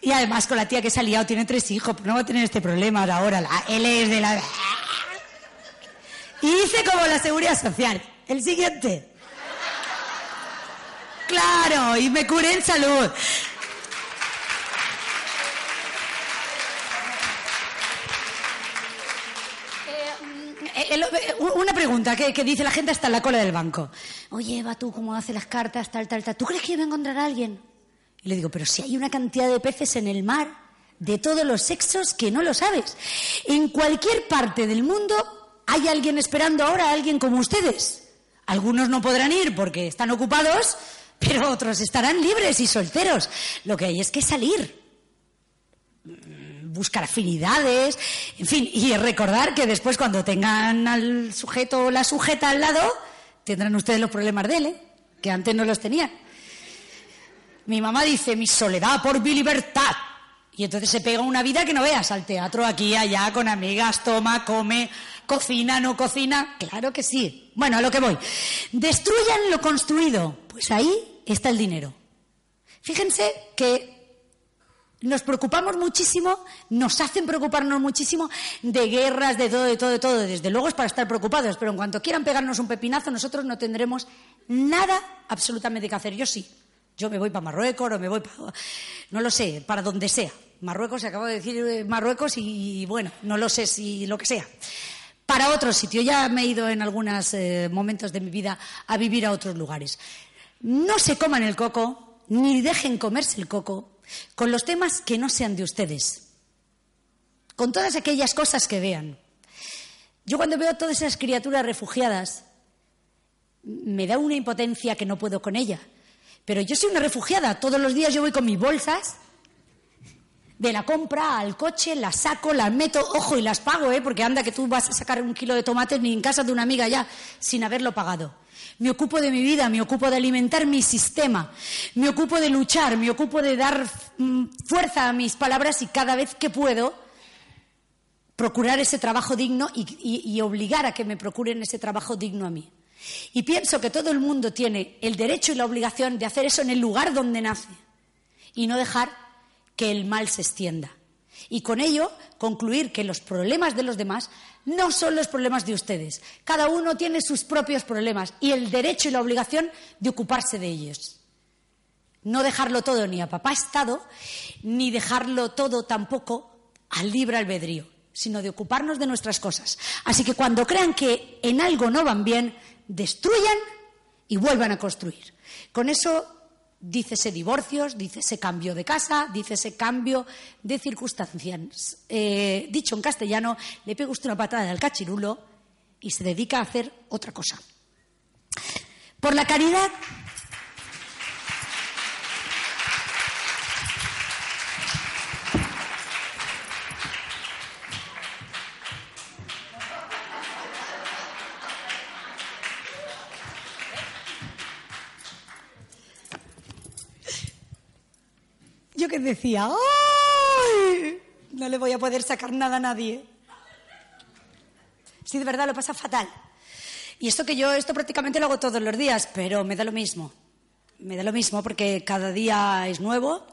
A: Y además con la tía que se ha liado, tiene tres hijos, no va a tener este problema ahora, la, él es de la... Y hice como la seguridad social. El siguiente. Claro, y me curé en salud. Eh, eh, una pregunta que, dice la gente hasta en la cola del banco. Oye, Eva, tú cómo haces las cartas, tal, tal, tal. ¿Tú crees que iba a encontrar a alguien? Y le digo, pero si hay una cantidad de peces en el mar de todos los sexos que no lo sabes. En cualquier parte del mundo hay alguien esperando ahora a alguien como ustedes. Algunos no podrán ir porque están ocupados, pero otros estarán libres y solteros. Lo que hay es que salir, buscar afinidades, en fin, y recordar que después cuando tengan al sujeto o la sujeta al lado, tendrán ustedes los problemas de él, ¿eh? que antes no los tenían. Mi mamá dice, mi soledad por mi libertad. Y entonces se pega una vida que no veas al teatro, aquí, allá, con amigas, toma, come, cocina, no cocina. Claro que sí. Bueno, a lo que voy. Destruyan lo construido. Pues ahí está el dinero. Fíjense que nos preocupamos muchísimo, nos hacen preocuparnos muchísimo de guerras, de todo, de todo, de todo. Desde luego es para estar preocupados, pero en cuanto quieran pegarnos un pepinazo, nosotros no tendremos nada absolutamente que hacer. Yo sí. Yo me voy para Marruecos o me voy para, no lo sé, para donde sea. Marruecos, se acabo de decir eh, Marruecos y, bueno, no lo sé si lo que sea. Para otro sitio, ya me he ido en algunos eh, momentos de mi vida a vivir a otros lugares no se coman el coco, ni dejen comerse el coco, con los temas que no sean de ustedes, con todas aquellas cosas que vean. Yo cuando veo todas esas criaturas refugiadas, me da una impotencia que no puedo con ella. Pero yo soy una refugiada, todos los días yo voy con mis bolsas de la compra al coche, las saco, las meto, ojo, y las pago, ¿eh? porque anda que tú vas a sacar un kilo de tomates ni en casa de una amiga ya, sin haberlo pagado. Me ocupo de mi vida, me ocupo de alimentar mi sistema, me ocupo de luchar, me ocupo de dar mm, fuerza a mis palabras y cada vez que puedo procurar ese trabajo digno y, obligar a que me procuren ese trabajo digno a mí. Y pienso que todo el mundo tiene el derecho y la obligación de hacer eso en el lugar donde nace y no dejar que el mal se extienda. Y con ello concluir que los problemas de los demás no son los problemas de ustedes. Cada uno tiene sus propios problemas y el derecho y la obligación de ocuparse de ellos. No dejarlo todo ni a papá Estado, ni dejarlo todo tampoco al libre albedrío, sino de ocuparnos de nuestras cosas. Así que cuando crean que en algo no van bien, destruyan y vuelvan a construir. Con eso Dícese divorcios, dícese cambio de casa, dícese cambio de circunstancias. Eh, dicho en castellano, le pega usted una patada al cachirulo y se dedica a hacer otra cosa. Por la caridad decía, ¡ay! No le voy a poder sacar nada a nadie. Sí, de verdad, lo pasa fatal. Y esto que yo, esto prácticamente lo hago todos los días, pero me da lo mismo. Me da lo mismo porque cada día es nuevo,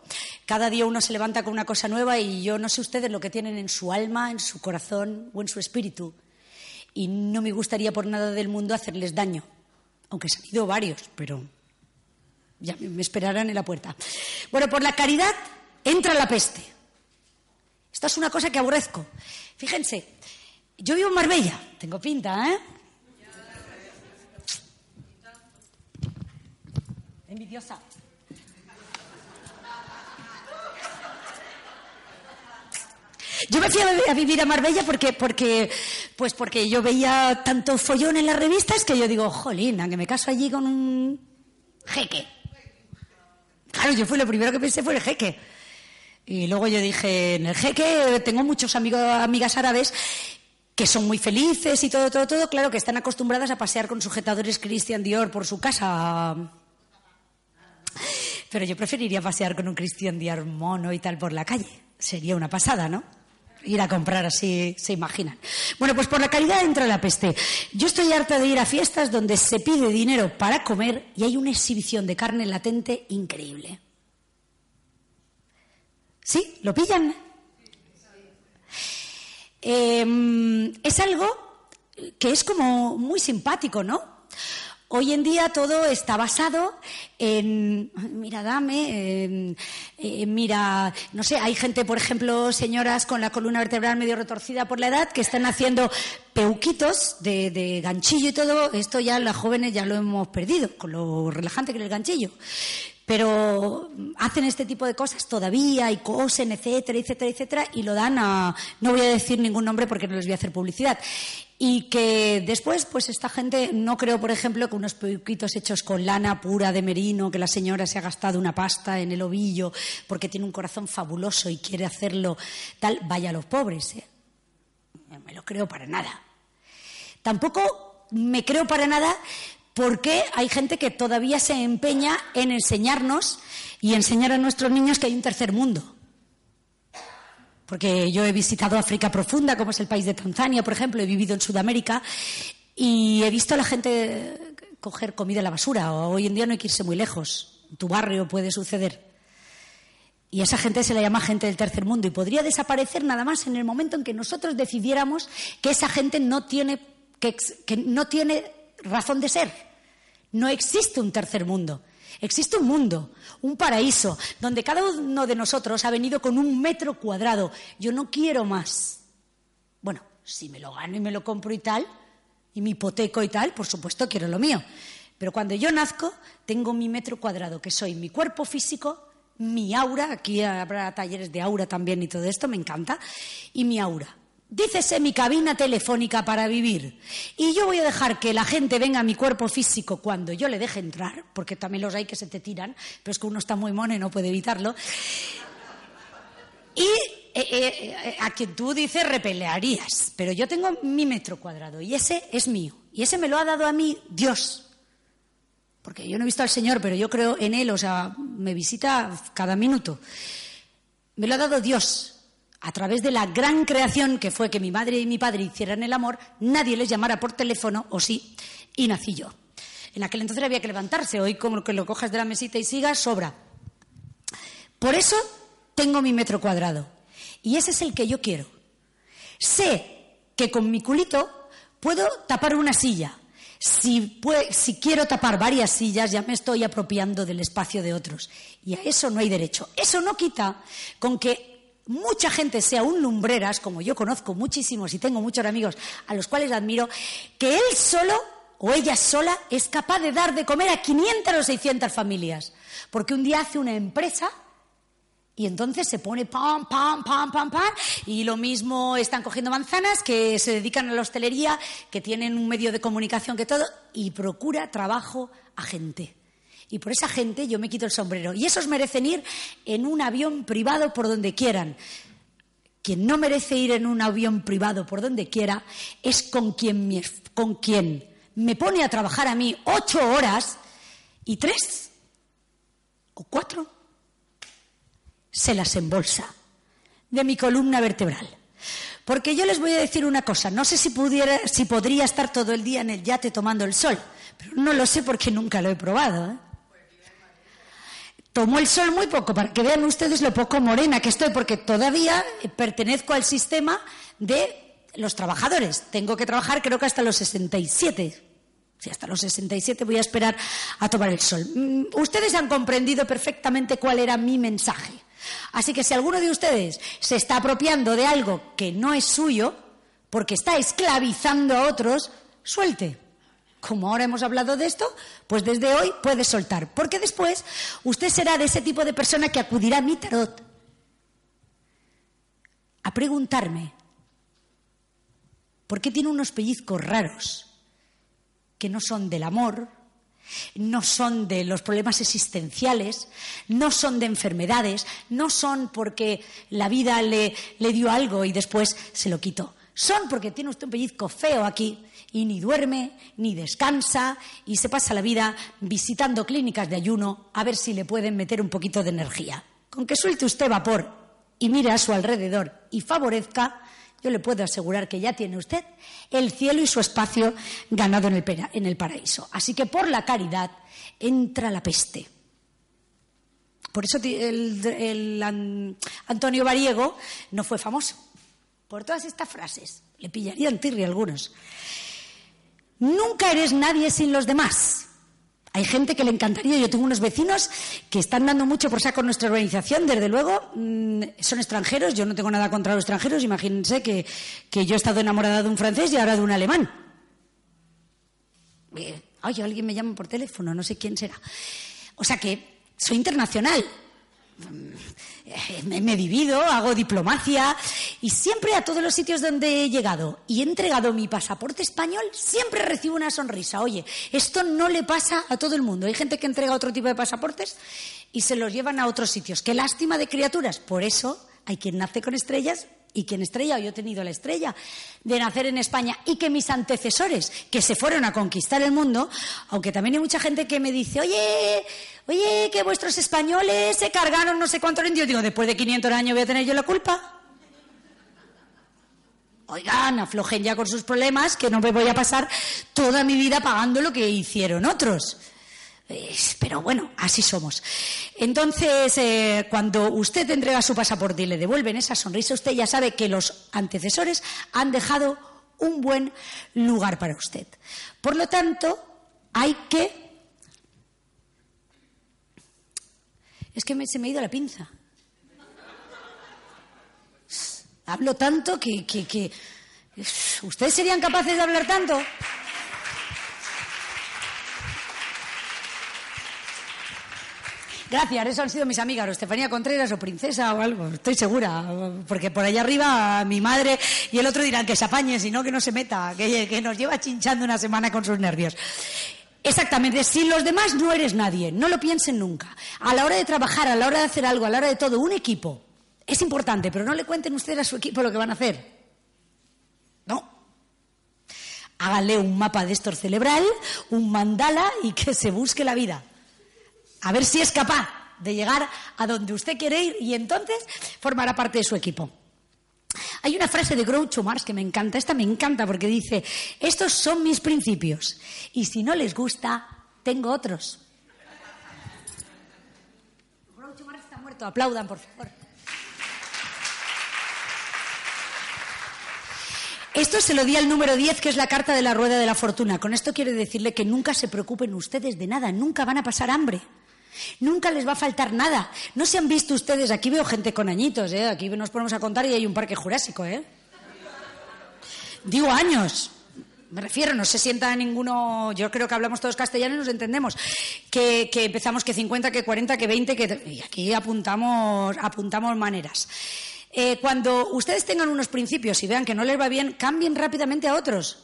A: cada día uno se levanta con una cosa nueva y yo no sé ustedes lo que tienen en su alma, en su corazón o en su espíritu. Y no me gustaría por nada del mundo hacerles daño, aunque se han ido varios, pero ya me esperarán en la puerta. Bueno, por la caridad entra la peste. Esta es una cosa que aborrezco. Fíjense, yo vivo en Marbella, tengo pinta, ¿eh? Envidiosa. Yo me fui a vivir a Marbella porque, porque, pues porque yo veía tanto follón en las revistas que yo digo, jolina, que me caso allí con un jeque. Claro, yo fui lo primero que pensé fue el jeque. Y luego yo dije, en el jeque tengo muchos amigos, amigas árabes que son muy felices y todo, todo, todo, claro que están acostumbradas a pasear con sujetadores Christian Dior por su casa. Pero yo preferiría pasear con un Christian Dior mono y tal por la calle. Sería una pasada, ¿no? Ir a comprar así, se imaginan. Bueno, pues por la calidad entra la peste. Yo estoy harta de ir a fiestas donde se pide dinero para comer y hay una exhibición de carne latente increíble. ¿Sí? ¿Lo pillan? Em, es algo que es como muy simpático, ¿no? Hoy en día todo está basado en, mira, dame, mira, no sé, hay gente, por ejemplo, señoras con la columna vertebral medio retorcida por la edad que están haciendo peuquitos de, de ganchillo y todo. Esto ya las jóvenes ya lo hemos perdido, con lo relajante que es el ganchillo pero hacen este tipo de cosas todavía y cosen, etcétera, etcétera, etcétera, y lo dan a, no voy a decir ningún nombre porque no les voy a hacer publicidad. Y que después, pues esta gente, no creo, por ejemplo, que unos peuquitos hechos con lana pura de merino, que la señora se ha gastado una pasta en el ovillo porque tiene un corazón fabuloso y quiere hacerlo tal, vaya a los pobres. ¿eh? No me lo creo para nada. Tampoco me creo para nada porque hay gente que todavía se empeña en enseñarnos y enseñar a nuestros niños que hay un tercer mundo. Porque yo he visitado África profunda, como es el país de Tanzania, por ejemplo, he vivido en Sudamérica y he visto a la gente coger comida en la basura. Hoy en día no hay que irse muy lejos. En tu barrio puede suceder. Y esa gente se la llama gente del tercer mundo y podría desaparecer nada más en el momento en que nosotros decidiéramos que esa gente no tiene, que no tiene razón de ser. No existe un tercer mundo. Existe un mundo, un paraíso, donde cada uno de nosotros ha venido con un metro cuadrado. Yo no quiero más. Bueno, si me lo gano y me lo compro y tal, y mi hipoteco y tal, por supuesto quiero lo mío. Pero cuando yo nazco, tengo mi metro cuadrado, que soy mi cuerpo físico, mi aura, aquí habrá talleres de aura también y todo esto, me encanta, y mi aura. Dícese mi cabina telefónica para vivir. Y yo voy a dejar que la gente venga a mi cuerpo físico cuando yo le deje entrar, porque también los hay que se te tiran, pero es que uno está muy mono y no puede evitarlo. Y eh, eh, eh, a quien tú dices repelearías, pero yo tengo mi metro cuadrado y ese es mío. Y ese me lo ha dado a mí Dios. Porque yo no he visto al Señor, pero yo creo en Él, o sea, me visita cada minuto. Me lo ha dado Dios a través de la gran creación que fue que mi madre y mi padre hicieran el amor, nadie les llamara por teléfono, o sí, y nací yo. En aquel entonces había que levantarse, hoy como que lo cojas de la mesita y sigas, sobra. Por eso tengo mi metro cuadrado. Y ese es el que yo quiero. Sé que con mi culito puedo tapar una silla. Si, si quiero tapar varias sillas, ya me estoy apropiando del espacio de otros. Y a eso no hay derecho. Eso no quita con que mucha gente sea un lumbreras, como yo conozco muchísimos y tengo muchos amigos a los cuales admiro, que él solo o ella sola es capaz de dar de comer a 500 o 600 familias. Porque un día hace una empresa y entonces se pone pam, pam, pam, pam, pam, y lo mismo están cogiendo manzanas que se dedican a la hostelería, que tienen un medio de comunicación que todo, y procura trabajo a gente. Y por esa gente yo me quito el sombrero. Y esos merecen ir en un avión privado por donde quieran. Quien no merece ir en un avión privado por donde quiera es con quien me, pone a trabajar a mí ocho horas y tres o cuatro se las embolsa de mi columna vertebral. Porque yo les voy a decir una cosa, no sé si, pudiera, si podría estar todo el día en el yate tomando el sol, pero no lo sé porque nunca lo he probado. ¿eh? Tomo el sol muy poco para que vean ustedes lo poco morena que estoy, porque todavía pertenezco al sistema de los trabajadores. Tengo que trabajar creo que hasta los 67. Si hasta los 67 voy a esperar a tomar el sol. Mm, ustedes han comprendido perfectamente cuál era mi mensaje. Así que si alguno de ustedes se está apropiando de algo que no es suyo, porque está esclavizando a otros, suelte. Como ahora hemos hablado de esto, pues desde hoy puede soltar, porque después usted será de ese tipo de persona que acudirá a mi tarot a preguntarme por qué tiene unos pellizcos raros que no son del amor, no son de los problemas existenciales, no son de enfermedades, no son porque la vida le, dio algo y después se lo quitó. Son porque tiene usted un pellizco feo aquí y ni duerme, ni descansa y se pasa la vida visitando clínicas de ayuno a ver si le pueden meter un poquito de energía. Con que suelte usted vapor y mire a su alrededor y favorezca, yo le puedo asegurar que ya tiene usted el cielo y su espacio ganado en el, paraíso. Así que por la caridad entra la peste. Por eso el, Antonio Variego no fue famoso. Por todas estas frases. Le pillarían tirri algunos. Nunca eres nadie sin los demás. Hay gente que le encantaría. Yo tengo unos vecinos que están dando mucho por saco nuestra organización. Desde luego, mm, son extranjeros. Yo no tengo nada contra los extranjeros. Imagínense que, yo he estado enamorada de un francés y ahora de un alemán. Eh, ay, alguien me llama por teléfono, no sé quién será. O sea que soy internacional. Eh, me, divido, hago diplomacia y siempre a todos los sitios donde he llegado y he entregado mi pasaporte español, siempre recibo una sonrisa. Oye, esto no le pasa a todo el mundo. Hay gente que entrega otro tipo de pasaportes y se los llevan a otros sitios. Qué lástima de criaturas. Por eso hay quien nace con estrellas y quien estrella, yo he tenido la estrella de nacer en España y que mis antecesores, que se fueron a conquistar el mundo, aunque también hay mucha gente que me dice, oye, oye, que vuestros españoles se cargaron no sé cuántos indios. Digo, después de 500 años voy a tener yo la culpa. Oigan, aflojen ya con sus problemas, que no me voy a pasar toda mi vida pagando lo que hicieron otros. Pero bueno, así somos. Entonces, eh, cuando usted entrega su pasaporte y le devuelven esa sonrisa, usted ya sabe que los antecesores han dejado un buen lugar para usted. Por lo tanto, hay que. Es que se me ha ido la pinza. Hablo tanto que, que... ¿Ustedes serían capaces de hablar tanto? Gracias, eso han sido mis amigas, o Estefanía Contreras o Princesa o algo, estoy segura. Porque por allá arriba mi madre y el otro dirán que se apañe, sino que no se meta, que, que nos lleva chinchando una semana con sus nervios. Exactamente, sin los demás no eres nadie, no lo piensen nunca. A la hora de trabajar, a la hora de hacer algo, a la hora de todo, un equipo es importante, pero no le cuenten a su equipo lo que van a hacer. No. Háganle un mapa de estos cerebral, un mandala y que se busque la vida a ver si es capaz de llegar a donde usted quiere ir y entonces formará parte de su equipo. Hay una frase de Groucho Marx que me encanta, esta me encanta porque dice, estos son mis principios y si no les gusta, tengo otros. Groucho Marx está muerto, aplaudan por favor. Esto se lo di al número 10, que es la carta de la rueda de la fortuna. Con esto quiere decirle que nunca se preocupen ustedes de nada, nunca van a pasar hambre. Nunca les va a faltar nada. No se han visto ustedes, aquí veo gente con añitos, ¿eh? aquí nos ponemos a contar y hay un parque jurásico. ¿eh? Digo años. Me refiero, no se sienta ninguno, yo creo que hablamos todos castellano y nos entendemos, que, empezamos que 50, que 40, que 20, que y aquí apuntamos, apuntamos maneras. Eh, cuando ustedes tengan unos principios y vean que no les va bien, cambien rápidamente a otros.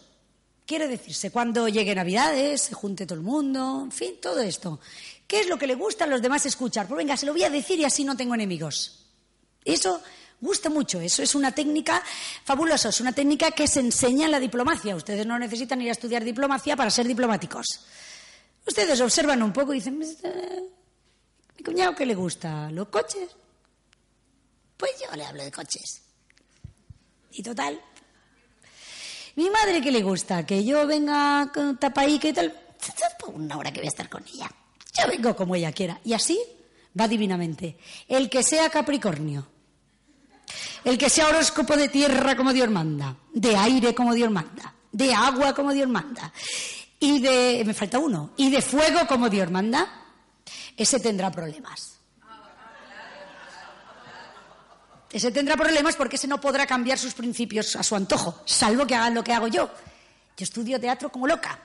A: Quiere decirse, cuando llegue Navidades, se junte todo el mundo, en fin, todo esto. ¿Qué es lo que le gusta a los demás escuchar? Pues venga, se lo voy a decir y así no tengo enemigos. Eso gusta mucho, eso es una técnica fabulosa, es una técnica que se enseña en la diplomacia. Ustedes no necesitan ir a estudiar diplomacia para ser diplomáticos. Ustedes observan un poco y dicen, ¿mi cuñado qué le gusta? ¿Los coches? Pues yo le hablo de coches. Y total, mi madre que le gusta, que yo venga con tapaica y tal, por una hora que voy a estar con ella. Yo vengo como ella quiera. Y así va divinamente. El que sea Capricornio, el que sea horóscopo de tierra como Dios manda, de aire como Dios manda, de agua como Dios manda, y de, me falta uno, y de fuego como Dios manda, ese tendrá problemas. Ese tendrá problemas porque ese no podrá cambiar sus principios a su antojo, salvo que hagan lo que hago yo. Yo estudio teatro como loca.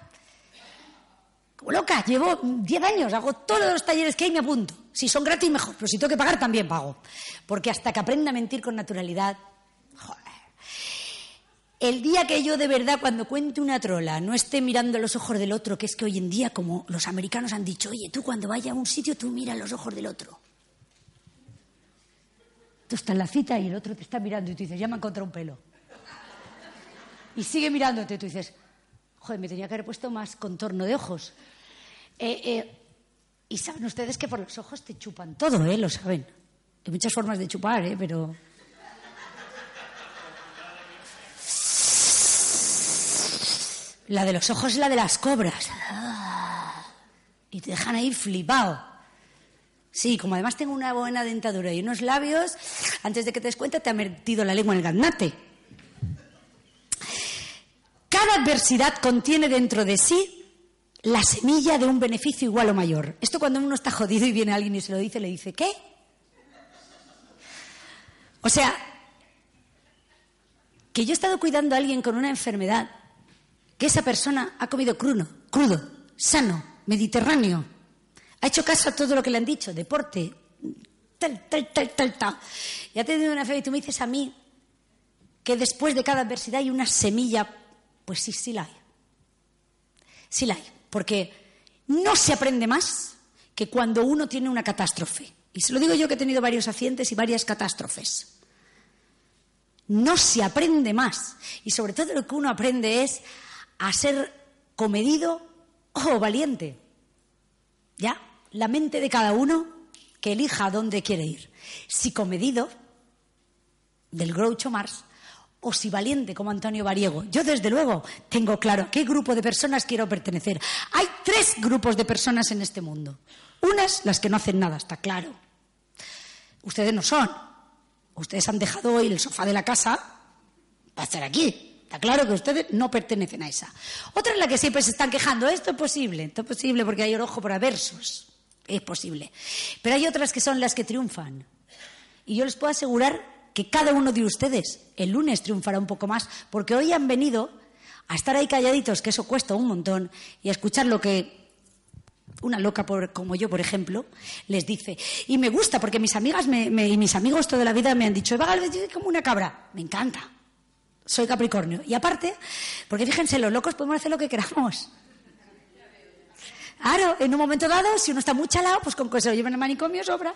A: Como loca, llevo 10 años, hago todos los talleres que hay me apunto. Si son gratis, mejor, pero si tengo que pagar, también pago. Porque hasta que aprenda a mentir con naturalidad, joder. El día que yo de verdad, cuando cuente una trola, no esté mirando los ojos del otro, que es que hoy en día, como los americanos han dicho, oye, tú cuando vayas a un sitio, tú mira los ojos del otro. Tú estás en la cita y el otro te está mirando y tú dices, ya me contra un pelo. Y sigue mirándote tú dices, joder, me tenía que haber puesto más contorno de ojos. Eh, eh, y saben ustedes que por los ojos te chupan todo, ¿eh? Lo saben. Hay muchas formas de chupar, ¿eh? Pero... La de los ojos es la de las cobras. Y te dejan ahí flipado. Sí, como además tengo una buena dentadura y unos labios, antes de que te des cuenta te ha metido la lengua en el gaznate. Cada adversidad contiene dentro de sí la semilla de un beneficio igual o mayor. Esto cuando uno está jodido y viene alguien y se lo dice, le dice, ¿qué? O sea, que yo he estado cuidando a alguien con una enfermedad, que esa persona ha comido crudo, crudo, sano, mediterráneo, ha hecho caso a todo lo que le han dicho, deporte, tal, tal, tal, tal, tal. Y ha tenido una fe y tú me dices a mí que después de cada adversidad hay una semilla, pues sí, sí la hay. Sí la hay, porque no se aprende más que cuando uno tiene una catástrofe. Y se lo digo yo que he tenido varios accidentes y varias catástrofes. No se aprende más. Y sobre todo lo que uno aprende es a ser comedido o valiente. ¿Ya? la mente de cada uno que elija a dónde quiere ir. Si comedido, del Groucho Mars, o si valiente como Antonio Variego. Yo, desde luego, tengo claro a qué grupo de personas quiero pertenecer. Hay tres grupos de personas en este mundo. Unas, las que no hacen nada, está claro. Ustedes no son. Ustedes han dejado hoy el sofá de la casa para estar aquí. Está claro que ustedes no pertenecen a esa. Otra es la que siempre se están quejando. Esto es posible, esto es posible porque hay ojo por aversos es posible. Pero hay otras que son las que triunfan. Y yo les puedo asegurar que cada uno de ustedes el lunes triunfará un poco más, porque hoy han venido a estar ahí calladitos, que eso cuesta un montón, y a escuchar lo que una loca como yo, por ejemplo, les dice. Y me gusta, porque mis amigas y mis amigos toda la vida me han dicho, Eva como una cabra. Me encanta. Soy Capricornio. Y aparte, porque fíjense, los locos podemos hacer lo que queramos. Claro, en un momento dado, si uno está muy chalado, pues con que se lo lleven al manicomio sobra.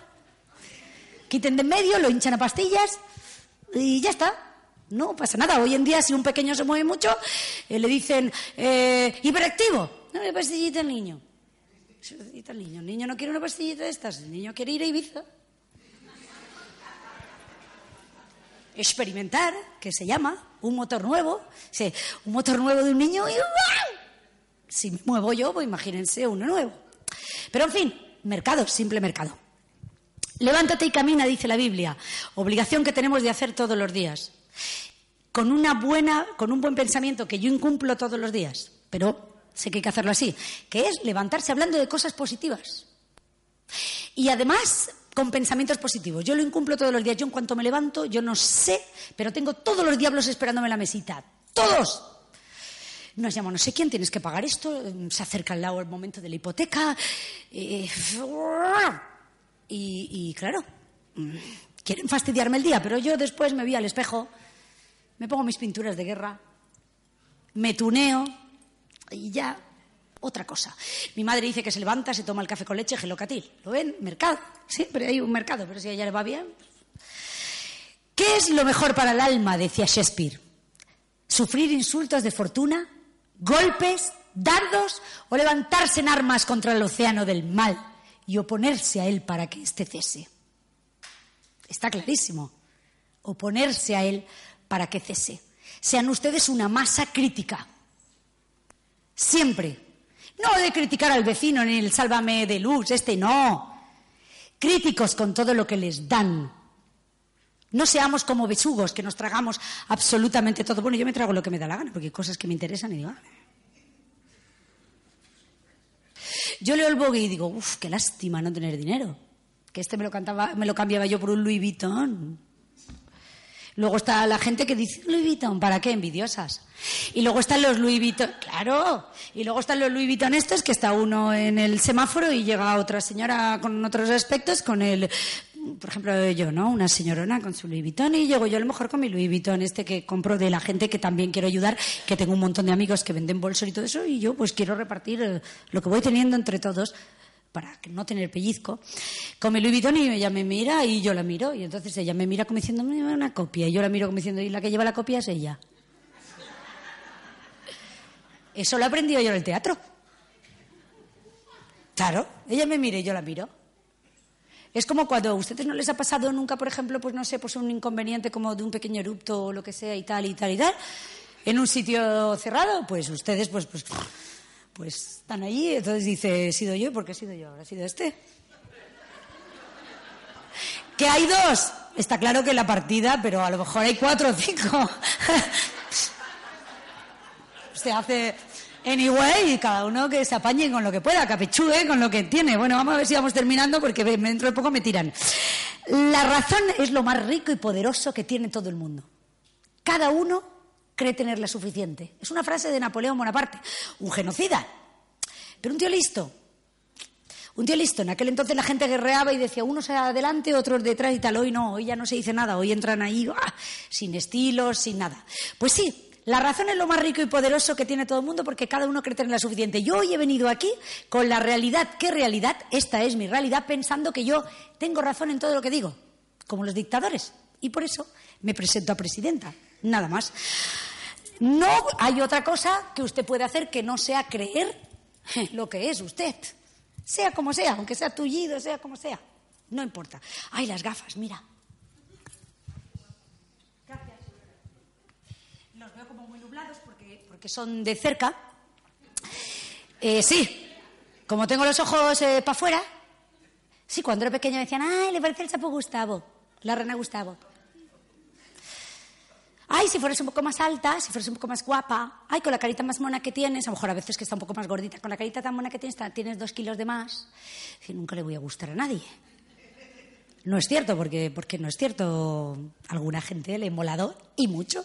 A: Quiten de en medio, lo hinchan a pastillas y ya está. No pasa nada. Hoy en día, si un pequeño se mueve mucho, eh, le dicen eh, hiperactivo. No le pastillita al niño. Pastillita al niño. El niño no quiere una pastillita de estas. El niño quiere ir a Ibiza. Experimentar, que se llama un motor nuevo. un motor nuevo de un niño y si me muevo yo, pues imagínense uno nuevo. Pero en fin, mercado, simple mercado. Levántate y camina, dice la Biblia. Obligación que tenemos de hacer todos los días. Con una buena, con un buen pensamiento que yo incumplo todos los días, pero sé que hay que hacerlo así, que es levantarse hablando de cosas positivas. Y además con pensamientos positivos. Yo lo incumplo todos los días. Yo en cuanto me levanto, yo no sé, pero tengo todos los diablos esperándome en la mesita. Todos. nos llama no sé quién, tienes que pagar esto, se acerca al lado el momento de la hipoteca. eh, y, claro, mm, quieren fastidiarme el día, pero yo después me vi al espejo, me pongo mis pinturas de guerra, me tuneo y ya otra cosa. Mi madre dice que se levanta, se toma el café con leche, gelocatil. ¿Lo ven? Mercado. Siempre hay un mercado, pero si a ella le va bien. ¿Qué es lo mejor para el alma? decía Shakespeare. ¿Sufrir insultos de fortuna? ¿Golpes? ¿Dardos? ¿O levantarse en armas contra el océano del mal y oponerse a él para que éste cese? Está clarísimo. Oponerse a él para que cese. Sean ustedes una masa crítica. Siempre. No de criticar al vecino ni el sálvame de luz, este no. Críticos con todo lo que les dan. No seamos como besugos que nos tragamos absolutamente todo. Bueno, yo me trago lo que me da la gana, porque hay cosas que me interesan y digo. "Ah". Yo leo el Vogue y digo, uff, qué lástima no tener dinero. Que este me lo, cantaba, me lo cambiaba yo por un Louis Vuitton. Luego está la gente que dice, Louis Vuitton, ¿para qué? Envidiosas. Y luego están los Louis Vuitton, claro. Y luego están los Louis Vuitton estos, que está uno en el semáforo y llega otra señora con otros aspectos, con el, por ejemplo, yo, ¿no? Una señorona con su Louis Vuitton y llego yo a lo mejor con mi Louis Vuitton este que compro de la gente que también quiero ayudar, que tengo un montón de amigos que venden bolsos y todo eso y yo pues quiero repartir eh, lo que voy teniendo entre todos para no tener pellizco, con mi Louis Vuitton y ella me mira y yo la miro. Y entonces ella me mira como diciendo, "Me una copia. Y yo la miro como diciendo, y la que lleva la copia es ella. Eso lo he aprendido yo en el teatro. Claro, ella me mira y yo la miro. Es como cuando a ustedes no les ha pasado nunca, por ejemplo, pues no sé, pues un inconveniente como de un pequeño erupto o lo que sea y tal y tal y tal, en un sitio cerrado, pues ustedes pues pues pues están allí, entonces dice, he sido yo, ¿por qué he sido yo? ¿Habrá sido este? Que hay dos. Está claro que la partida, pero a lo mejor hay cuatro o cinco. Se hace anyway y cada uno que se apañe con lo que pueda, que apechugue con lo que tiene. Bueno, vamos a ver si vamos terminando porque dentro de poco me tiran. La razón es lo más rico y poderoso que tiene todo el mundo. Cada uno cree tenerla suficiente. Es una frase de Napoleón Bonaparte, un genocida, pero un tío listo. Un tío listo. En aquel entonces la gente guerreaba y decía unos adelante, otros detrás y tal. Hoy no, hoy ya no se dice nada. Hoy entran ahí ¡ah! sin estilos, sin nada. Pues sí, la razón es lo más rico y poderoso que tiene todo el mundo porque cada uno cree tenerla suficiente. Yo hoy he venido aquí con la realidad. ¿Qué realidad? Esta es mi realidad pensando que yo tengo razón en todo lo que digo, como los dictadores. Y por eso me presento a presidenta. Nada más. No hay otra cosa que usted puede hacer que no sea creer lo que es usted. Sea como sea, aunque sea tullido, sea como sea. No importa. Ay, las gafas, mira. Gracias. Los veo como muy nublados porque son de cerca. Eh, sí, como tengo los ojos para afuera. Sí, cuando era pequeña me decían, ay, le parece el sapo Gustavo, la rana Gustavo. Ay, si fueras un poco más alta, si fueras un poco más guapa, ay, con la carita más mona que tienes, a lo mejor a veces que está un poco más gordita, con la carita tan mona que tienes, tienes dos kilos de más, que nunca le voy a gustar a nadie. No es cierto, porque, porque no es cierto. Alguna gente le he molado y mucho.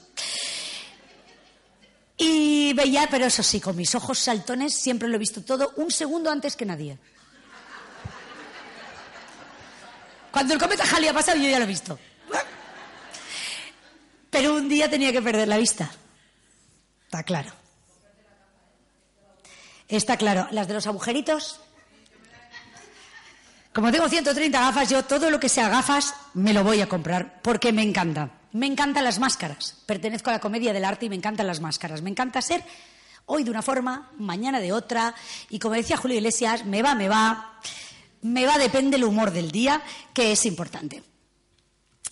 A: Y veía, pero eso sí, con mis ojos saltones siempre lo he visto todo un segundo antes que nadie. Cuando el cometa Halley ha pasado, yo ya lo he visto. Pero un día tenía que perder la vista. Está claro. Está claro. Las de los agujeritos. Como tengo 130 gafas, yo todo lo que sea gafas me lo voy a comprar porque me encanta. Me encantan las máscaras. Pertenezco a la comedia del arte y me encantan las máscaras. Me encanta ser hoy de una forma, mañana de otra. Y como decía Julio Iglesias, me va, me va. Me va, depende el humor del día, que es importante.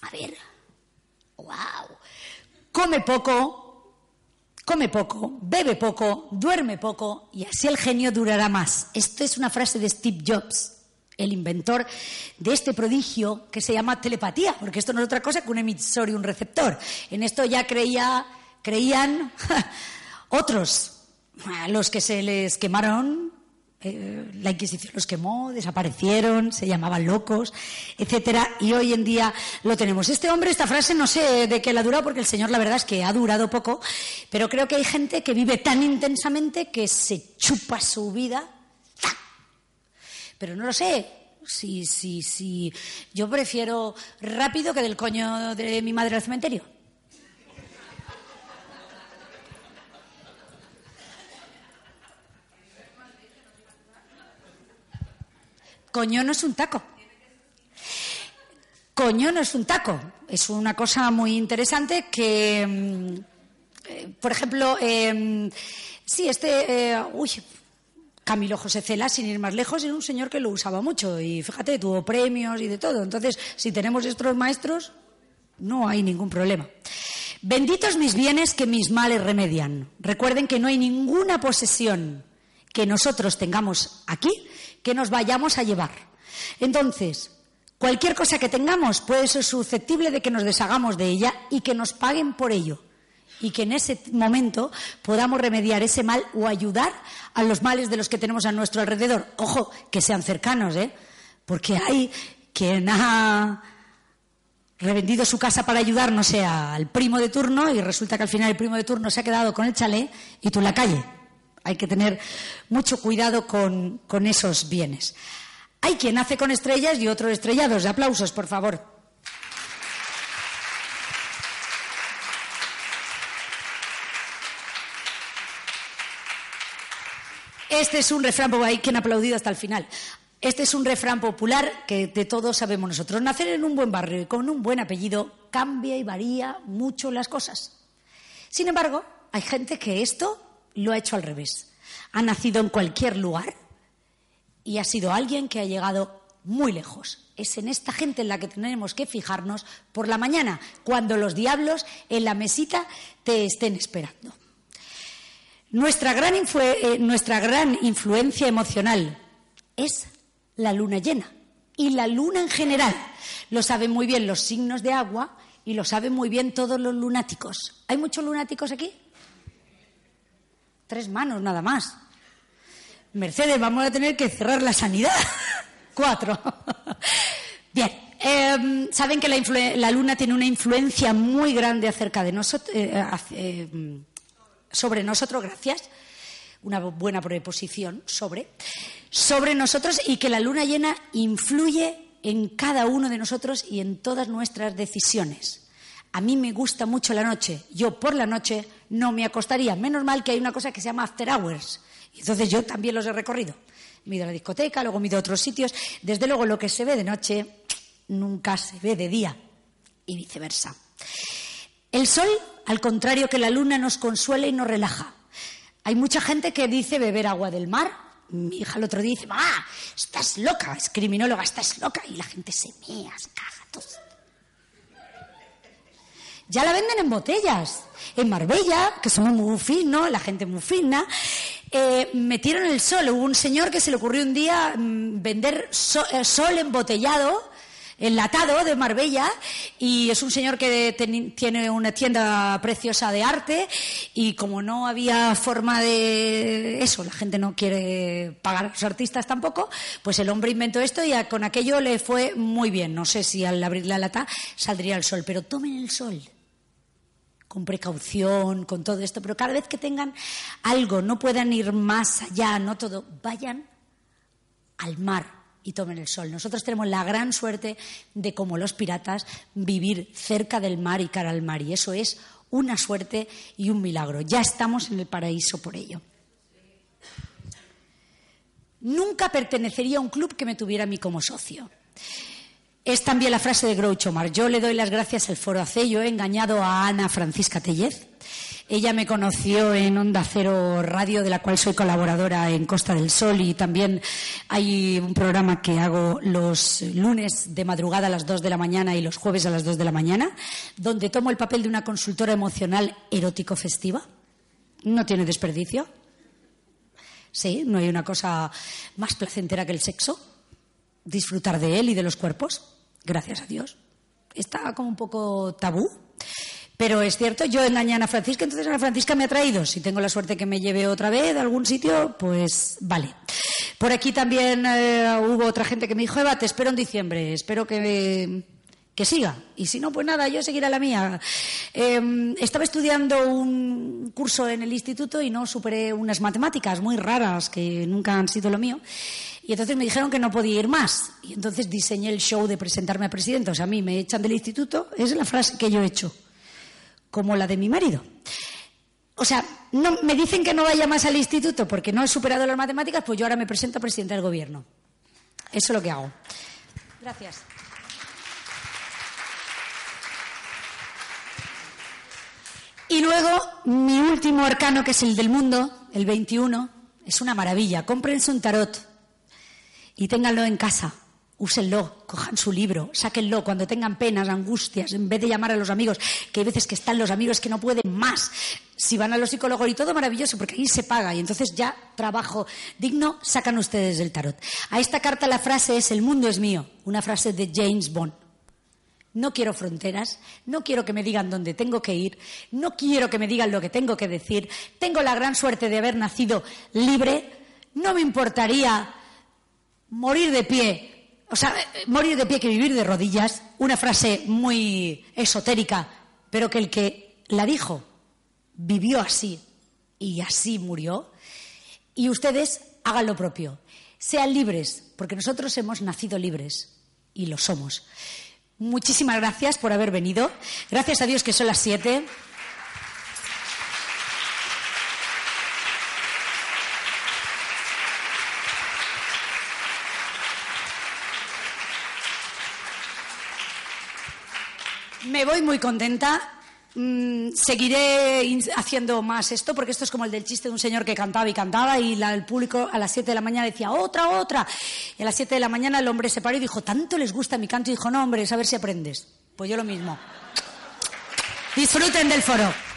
A: A ver. ¡Wow! come poco, come poco, bebe poco, duerme poco y así el genio durará más. Esto es una frase de Steve Jobs, el inventor de este prodigio que se llama telepatía, porque esto no es otra cosa que un emisor y un receptor. En esto ya creía, creían otros, los que se les quemaron Eh, la Inquisición los quemó, desaparecieron, se llamaban locos, etcétera, y hoy en día lo tenemos. Este hombre, esta frase, no sé de qué la ha durado, porque el Señor, la verdad es que ha durado poco, pero creo que hay gente que vive tan intensamente que se chupa su vida. Pero no lo sé, si, si, si yo prefiero rápido que del coño de mi madre al cementerio. Coño no es un taco. Coño no es un taco. Es una cosa muy interesante que, mm, eh, por ejemplo, eh, sí, este, eh, uy, Camilo José Cela, sin ir más lejos, era un señor que lo usaba mucho y fíjate, tuvo premios y de todo. Entonces, si tenemos estos maestros, no hay ningún problema. Benditos mis bienes que mis males remedian. Recuerden que no hay ninguna posesión que nosotros tengamos aquí que nos vayamos a llevar. Entonces, cualquier cosa que tengamos puede ser susceptible de que nos deshagamos de ella y que nos paguen por ello. Y que en ese momento podamos remediar ese mal o ayudar a los males de los que tenemos a nuestro alrededor. Ojo, que sean cercanos, ¿eh? Porque hay quien ha revendido su casa para ayudar, no sea al primo de turno, y resulta que al final el primo de turno se ha quedado con el chalet y tú en la calle. Hay que tener mucho cuidado con, esos bienes. Hay quien hace con estrellas y otros estrellados. Aplausos, por favor. Este es un refrán, porque hay quien ha aplaudido hasta el final. Este es un refrán popular que de todos sabemos nosotros. Nacer en un buen barrio y con un buen apellido cambia y varía mucho las cosas. Sin embargo, hay gente que esto lo ha hecho al revés. Ha nacido en cualquier lugar y ha sido alguien que ha llegado muy lejos. Es en esta gente en la que tenemos que fijarnos por la mañana, cuando los diablos en la mesita te estén esperando. Nuestra gran, eh, nuestra gran influencia emocional es la luna llena y la luna en general. Lo saben muy bien los signos de agua y lo saben muy bien todos los lunáticos. ¿Hay muchos lunáticos aquí? Tres manos nada más. Mercedes, vamos a tener que cerrar la sanidad. Cuatro. Bien. Em, saben que la, luna tiene una influencia muy grande acerca de nosotros, eh, sobre nosotros, gracias. Una buena preposición, sobre. Sobre nosotros y que la luna llena influye en cada uno de nosotros y en todas nuestras decisiones. A mí me gusta mucho la noche. Yo por la noche no me acostaría. Menos mal que hay una cosa que se llama after hours. Entonces yo también los he recorrido. Me he ido a la discoteca, luego me he ido a otros sitios. Desde luego lo que se ve de noche nunca se ve de día y viceversa. El sol, al contrario que la luna, nos consuela y nos relaja. Hay mucha gente que dice beber agua del mar. Mi hija el otro día dice, mamá, estás loca, es criminóloga, estás loca. Y la gente se mea, se caga, todo. Ya la venden en botellas. En Marbella, que somos muy finos, la gente muy fina, eh, metieron el sol. Hubo un señor que se le ocurrió un día mm, vender eh, sol embotellado enlatado de Marbella y es un señor que tiene una tienda preciosa de arte y como no había forma de eso, la gente no quiere pagar a los artistas tampoco, pues el hombre inventó esto y con aquello le fue muy bien. No sé si al abrir la lata saldría el sol, pero tomen el sol con precaución, con todo esto, pero cada vez que tengan algo, no puedan ir más allá, no todo, vayan al mar y tomen el sol. Nosotros tenemos la gran suerte de, como los piratas, vivir cerca del mar y cara al mar, y eso es una suerte y un milagro. Ya estamos en el paraíso por ello. Nunca pertenecería a un club que me tuviera a mí como socio. Es también la frase de Groucho Mar. Yo le doy las gracias al Foro AC. Yo he engañado a Ana Francisca Tellez. Ella me conoció en Onda Cero Radio, de la cual soy colaboradora en Costa del Sol, y también hay un programa que hago los lunes de madrugada a las 2 de la mañana y los jueves a las 2 de la mañana, donde tomo el papel de una consultora emocional erótico festiva. No tiene desperdicio. Sí, no hay una cosa más placentera que el sexo disfrutar de él y de los cuerpos, gracias a Dios. Está como un poco tabú, pero es cierto, yo engañé a Ana Francisca, entonces Ana Francisca me ha traído. Si tengo la suerte que me lleve otra vez a algún sitio, pues vale. Por aquí también eh, hubo otra gente que me dijo, Eva, te espero en diciembre, espero que, que siga. Y si no, pues nada, yo seguiré la mía. Em, estaba estudiando un curso en el instituto y no superé unas matemáticas muy raras que nunca han sido lo mío. Y entonces me dijeron que no podía ir más. Y entonces diseñé el show de presentarme a presidente. O sea, a mí me echan del instituto, es la frase que yo he hecho, como la de mi marido. O sea, no, me dicen que no vaya más al instituto porque no he superado las matemáticas, pues yo ahora me presento a presidente del gobierno. Eso es lo que hago. Gracias. Y luego, mi último arcano, que es el del mundo, el 21, es una maravilla. Cómprense un tarot y ténganlo en casa. Úsenlo, cojan su libro, sáquenlo cuando tengan penas, angustias, en vez de llamar a los amigos, que hay veces que están los amigos que no pueden más. Si van a los psicólogos y todo maravilloso, porque ahí se paga y entonces ya trabajo digno, sacan ustedes el tarot. A esta carta la frase es el mundo es mío, una frase de James Bond. No quiero fronteras, no quiero que me digan dónde tengo que ir, no quiero que me digan lo que tengo que decir. Tengo la gran suerte de haber nacido libre. No me importaría morir de pie, o sea, morir de pie que vivir de rodillas, una frase muy esotérica, pero que el que la dijo vivió así y así murió. Y ustedes hagan lo propio, sean libres, porque nosotros hemos nacido libres y lo somos. Muchísimas gracias por haber venido. Gracias a Dios que son las siete. Me voy muy contenta. Mm, seguiré haciendo más esto porque esto es como el del chiste de un señor que cantaba y cantaba y el público a las 7 de la mañana decía otra, otra. Y a las 7 de la mañana el hombre se paró y dijo, ¿tanto les gusta mi canto? Y dijo, no, hombre, a ver si aprendes. Pues yo lo mismo. Disfruten del foro.